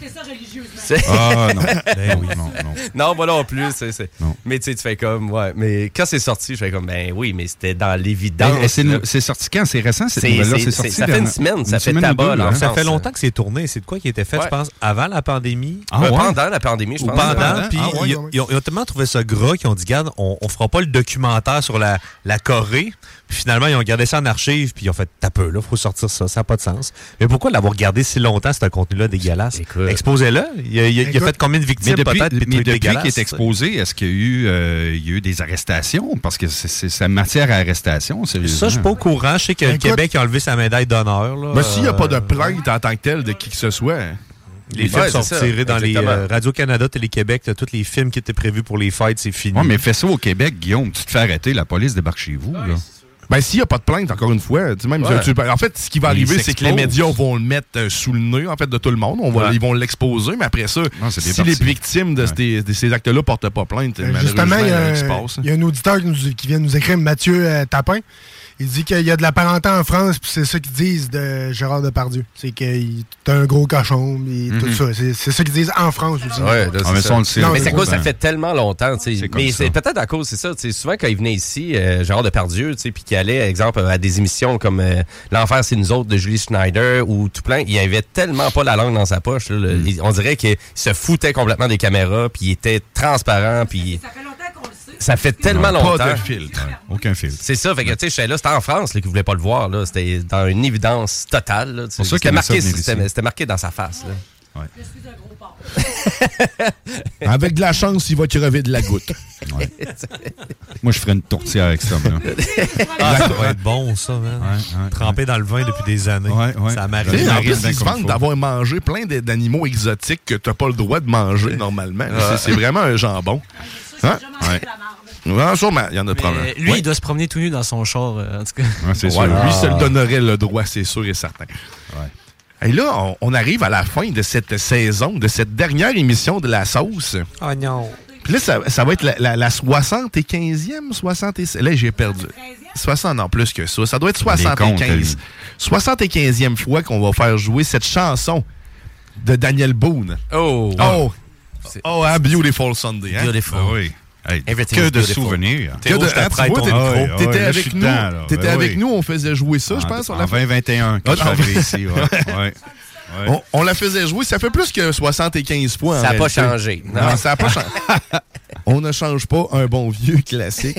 C'est- Ah, non. Ben oui, non, non. non, moi non plus. c'est- c'est- Non. Mais tu sais, tu fais comme, ouais. Mais quand c'est sorti, je fais comme, ben oui, mais c'était dans l'évidence. Eh, c'est là. nou- C'est sorti quand? C'est récent, cette C'est- nouvelle-là? c'est- C'est sorti ça fait une dernière- semaine, ça fait semaine ou tabac, deux, là, hein? Ça fait longtemps que c'est tourné. C'est de quoi qui était fait, Ouais. je pense, avant la pandémie? Ah, ouais? Pendant la pandémie, je Ou pense. pendant, pendant? puis Ah ouais, ils, quand même. ils ont, ils ont tellement trouvé ça gras qu'ils ont dit, garde, on, on fera pas le documentaire sur la, la Corée. Puis finalement, ils ont gardé ça en archive, puis ils ont fait, t'as peu, là, faut sortir ça, ça n'a pas de sens. Mais pourquoi l'avoir gardé si longtemps, ce contenu-là dégueulasse? Exposez-le. Il a, il a- il a Écoute, fait combien de Mais victimes, depuis, peut-être, mais depuis qu'il est exposé, est-ce qu'il y a eu, euh, il y a eu des arrestations? Parce que c'est- c'est sa matière à arrestation, sérieusement. Ça, je suis pas au courant. Je sais que le Québec a enlevé sa médaille d'honneur. là. Mais s'il n'y a pas de Euh, plainte en tant que tel de qui que ce soit, hein. Les Ouais, films sont c'est ça, tirés dans les euh, Radio-Canada, Télé-Québec. t'as Tous les films qui étaient prévus pour les fêtes, c'est fini. Ouais, mais fais ça au Québec, Guillaume. Tu te fais arrêter, la police débarque chez vous. là. Ben, s'il n'y a pas de plainte, encore une fois, tu sais, même, Ouais. tu- en fait, ce qui va arriver, c'est que les médias vont le mettre euh, sous le nez, en fait, de tout le monde. On va, Ouais. Ils vont l'exposer, mais après ça, Non, si les victimes de, Ouais. ces, de ces actes-là portent pas plainte, Euh, malheureusement, Justement, il y, a, un- passe. il y a un auditeur qui, nous- qui vient nous écrire, Mathieu euh, Tapin. Il dit qu'il y a de la parenté en France, puis c'est ça qu'ils disent de Gérard Depardieu. C'est qu'il est un gros cochon, et tout Mhm. ça. C'est c'est ça qu'ils disent en France aussi. Ouais, là, Ah, c'est mais ça. on le sait. Non, Mais c'est cause, ça fait tellement longtemps, Mais c'est peut-être à cause, c'est ça. tu sais, Souvent, quand il venait ici, euh, Gérard Depardieu, tu sais, puis qu'il allait, exemple, à des émissions comme euh, L'Enfer, c'est nous autres de Julie Schneider ou tout plein, il avait tellement pas la langue dans sa poche. là, il- On dirait qu'il se foutait complètement des caméras, puis il était transparent, puis... Ça fait tellement Pas longtemps. de filtre. Aucun filtre. C'est ça, fait que tu sais, là, c'était en France, là, qui voulait pas le voir, là. C'était dans une évidence totale, là. pour ça qu'il C'était marqué, ça marqué dans sa face, là. Avec de la chance, il va crever de la goutte. Moi, je ferais une tourtière avec ça. Ah, ça va être bon, ça, man. Trempé dans le vin depuis des années. Ça Tu m'arrive. en plus, ils se vantent d'avoir mangé plein d'animaux exotiques que t'as pas le droit de manger normalement. C'est- C'est vraiment un jambon. Hein? Ouais, sûrement, il y en a probablement. Lui, Ouais. il doit se promener tout nu dans son char, euh, en tout cas. Ouais, lui se le donnerait le droit, c'est sûr et certain. Et là, on, on arrive à la fin de cette saison, de cette dernière émission de La Sauce. Oh non. Puis là, ça, ça va être la, la, la 75e, 76. Là, j'ai perdu. 60, non, plus que ça. Ça doit être Les comptes, 75. 75e fois qu'on va faire jouer cette chanson de Daniel Boone. Oh! Oh! Oh, hein, Beautiful Sunday. Hein? Beautiful. Ah oui. Hey, que de souvenirs. Que de, tu vois, t'es- Ah oui, ah T'étais je avec suis nous. dedans, là. T'étais Ben avec oui. nous, on faisait jouer ça, je En- pense. on en l'a fait. 2021, quand Ah, je suis arrivé ici, ouais, ouais, ouais. On, on la faisait jouer, ça fait plus que 75 fois. en Ça a pas changé. Non, Non. ça n'a pas changé. On ne change pas un bon vieux classique.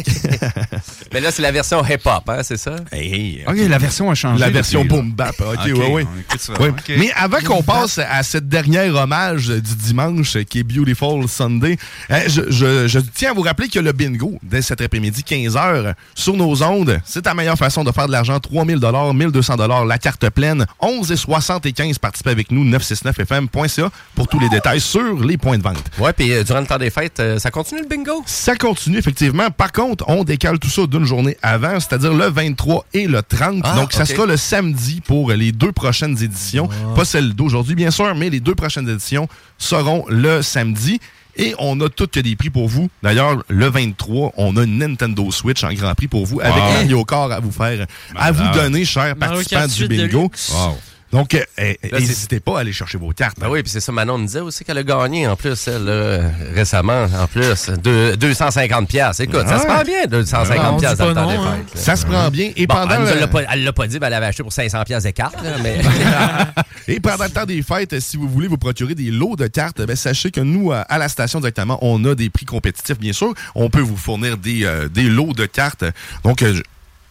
Mais là, c'est la version hip-hop, hein, c'est ça? OK, la version a changé. La version depuis, là. boom bap. OK, OK, ouais, ça. Mais avant qu'on passe à cette dernière hommage du dimanche qui est Beautiful Sunday, euh, je, je- je tiens à vous rappeler que le bingo, dès cet après-midi, 15h, sur nos ondes, c'est la meilleure façon de faire de l'argent. 3000 1200 la carte pleine. 11 et 75, participez avec nous, 969fm.ca pour tous les détails sur les points de vente. Ouais, puis euh, durant le temps des fêtes, euh, ça continue le bingo? Ça continue, effectivement. Par contre, on décale tout ça d'une journée avant, c'est-à-dire le 23 et le 30. Ah, Donc, ça sera le samedi pour les deux prochaines éditions. Pas celle d'aujourd'hui, bien sûr, mais les deux prochaines éditions seront le samedi. Et on a toutes que des prix pour vous. D'ailleurs, le 23, on a une Nintendo Switch en grand prix pour vous avec Wow. Mario Kart à vous faire, à vous donner, chers participants du 8 de bingo. luxe. Wow. Donc, euh, c'est- n'hésitez pas à aller chercher vos cartes. Ben oui, puis c'est ça, Manon me disait aussi qu'elle a gagné en plus, elle, là, récemment, en plus. Deux- 250 pièces. Écoute, ça se prend bien, 250 Ah, pièces dans le temps des non, hein. fêtes. Ça se prend bien. Et Bon, pendant elle, le- l'a pas, elle l'a pas dit, elle avait acheté pour 500 pièces de cartes, là, mais... Et pendant le temps des fêtes, si vous voulez vous procurer des lots de cartes, ben, sachez que nous, à la station directement, on a des prix compétitifs, bien sûr. On peut vous fournir des, euh, des lots de cartes. Donc, euh, je-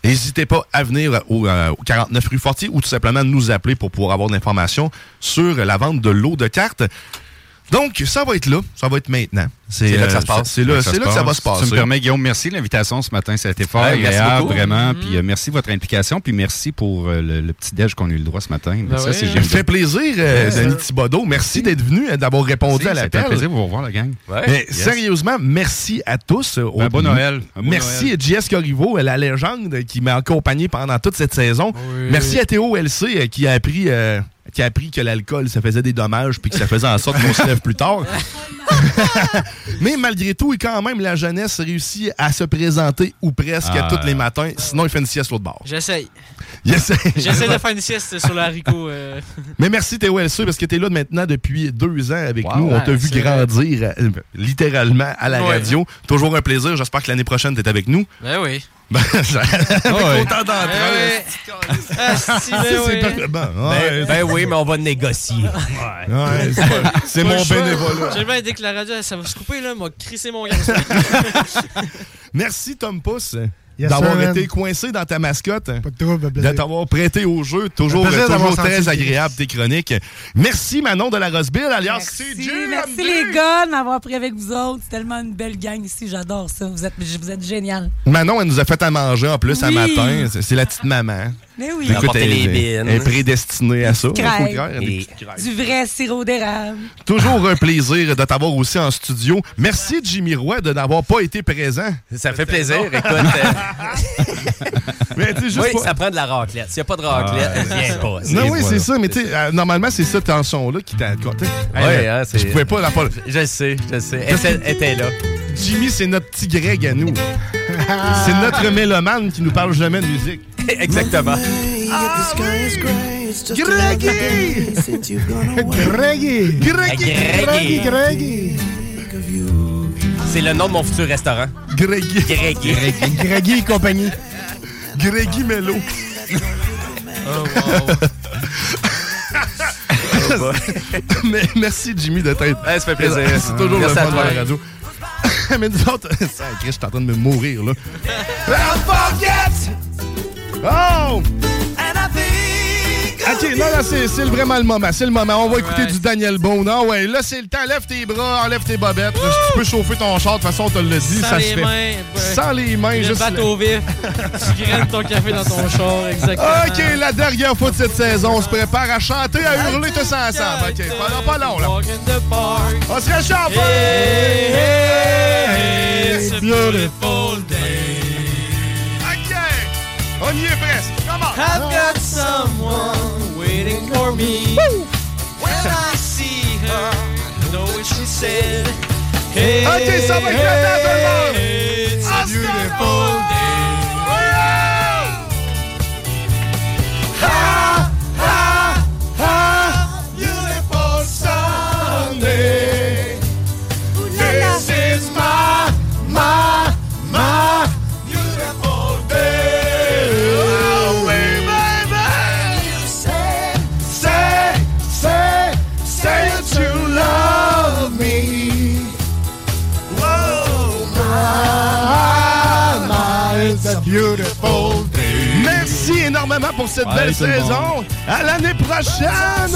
N'hésitez pas à venir au, euh, au 49 rue Fortier ou tout simplement nous appeler pour pouvoir avoir de l'information sur la vente de lots de cartes. Donc, ça va être là. Ça va être maintenant. C'est là que ça se passe. C'est là, que ça va se passer. Tu me permets, Guillaume, merci de l'invitation ce matin. Ça a été fort Ouais, merci agréable, beaucoup. vraiment. Puis euh, merci de votre implication. Puis merci pour euh, le, le petit déj qu'on a eu le droit ce matin. Ben ça, c'est hein? Ça fait plaisir, euh, Ouais, Denis ça. Thibodeau. Merci d'être venu, euh, d'avoir répondu à C'était un l'appel. plaisir de vous revoir, la gang. Ouais. Mais Yes. sérieusement, merci à tous. euh, Ben, bon Noël. Bon Merci à JS Corriveau, la légende qui m'a accompagné pendant toute cette saison. Oui. Merci à Théo LC euh, qui a appris euh, qui a appris que l'alcool ça faisait des dommages puis que ça faisait en sorte qu'on se lève plus tard. Mais malgré tout, et quand même la jeunesse réussit à se présenter ou presque Ah. tous les matins, sinon il fait une sieste l'autre bord. J'essaye. J'essaie de faire une sieste sur le haricot. euh. Mais merci Théo LC parce que tu es là maintenant depuis deux ans avec Wow. nous. On t'a vu grandir euh, littéralement à la Ouais. radio. Toujours un plaisir. J'espère que l'année prochaine tu es avec nous. Ben oui. Ben, ouais. autant d'entrain. Ouais. Ah, si, ben oui. Ben, ouais. ben mais on va négocier. Ouais, c'est pas- c'est mon bénévolat. J'ai bien dit que la radio, ça va se couper, là. M'a crissé mon garçon. Merci, Tom Pousse, Yes, d'avoir sir, man. été coincé dans ta mascotte. Pas de trouble, De plaisir. t'avoir prêté au jeu, toujours, plaisir toujours très agréable tes chroniques. Merci Manon de la Roseville, alias Merci, CJ. merci les gars de m'avoir pris avec vous autres. C'est tellement une belle gang ici, j'adore ça. Vous êtes, vous êtes génial. Manon, elle nous a fait à manger en plus à Oui. matin. C'est c'est la petite maman. Mais oui. Elle, les elle- bines. elle est prédestinée à ça. Des crêpes. Du vrai sirop d'érable. Toujours un plaisir de t'avoir aussi en studio. Merci Jimmy Roy de n'avoir pas été présent. Ça fait plaisir, écoute. euh, Mais tu sais, juste oui, pas- ça prend de la raclette. S'il n'y a pas de raclette, Ah, viens pas. Non, oui, voilà. c'est ça, mais tu sais, euh, normalement, c'est cette tension-là qui t'a. t'sais, Ouais, euh, hein, c'est- Je pouvais pas la. Je sais, je sais. Elle était là. Jimmy, c'est notre petit Greg à nous. c'est notre mélomane qui nous parle jamais de musique. Exactement. Greggy! Greggy! Greggy! Greggy. Greggy! C'est le nom de mon futur restaurant. Greggy! Greggy. Greggy et compagnie. Greggy Mello. Mais merci Jimmy de t'être. ça fait plaisir. C'est toujours Merci le à fun toi. à la radio. Mais nous autres, ça, Chris, je suis en train de me mourir là. Oh! Ok, non, non, c'est vraiment le moment. C'est le moment. On va écouter du Daniel Bone. Ah ouais, là, c'est le temps. Lève tes bras, enlève tes bobettes. Là, tu peux chauffer ton char. De toute façon, on te l'a dit. Sans ça les se fait. mains, ouais. Sans les mains, Le juste. bateau vif. tu graines ton café dans ton char, exactement. OK, la dernière fois de cette saison, on se prépare à chanter, à hurler tous ensemble. OK, long, pas long, là. On se réchauffe! Hey, hey, it's a beautiful day. OK, on y est presque. Come on. I've got someone waiting for me. When I see her, I know what she said. Hey, OK, ça va. It's a beautiful cette Ouais, belle saison. À l'année prochaine.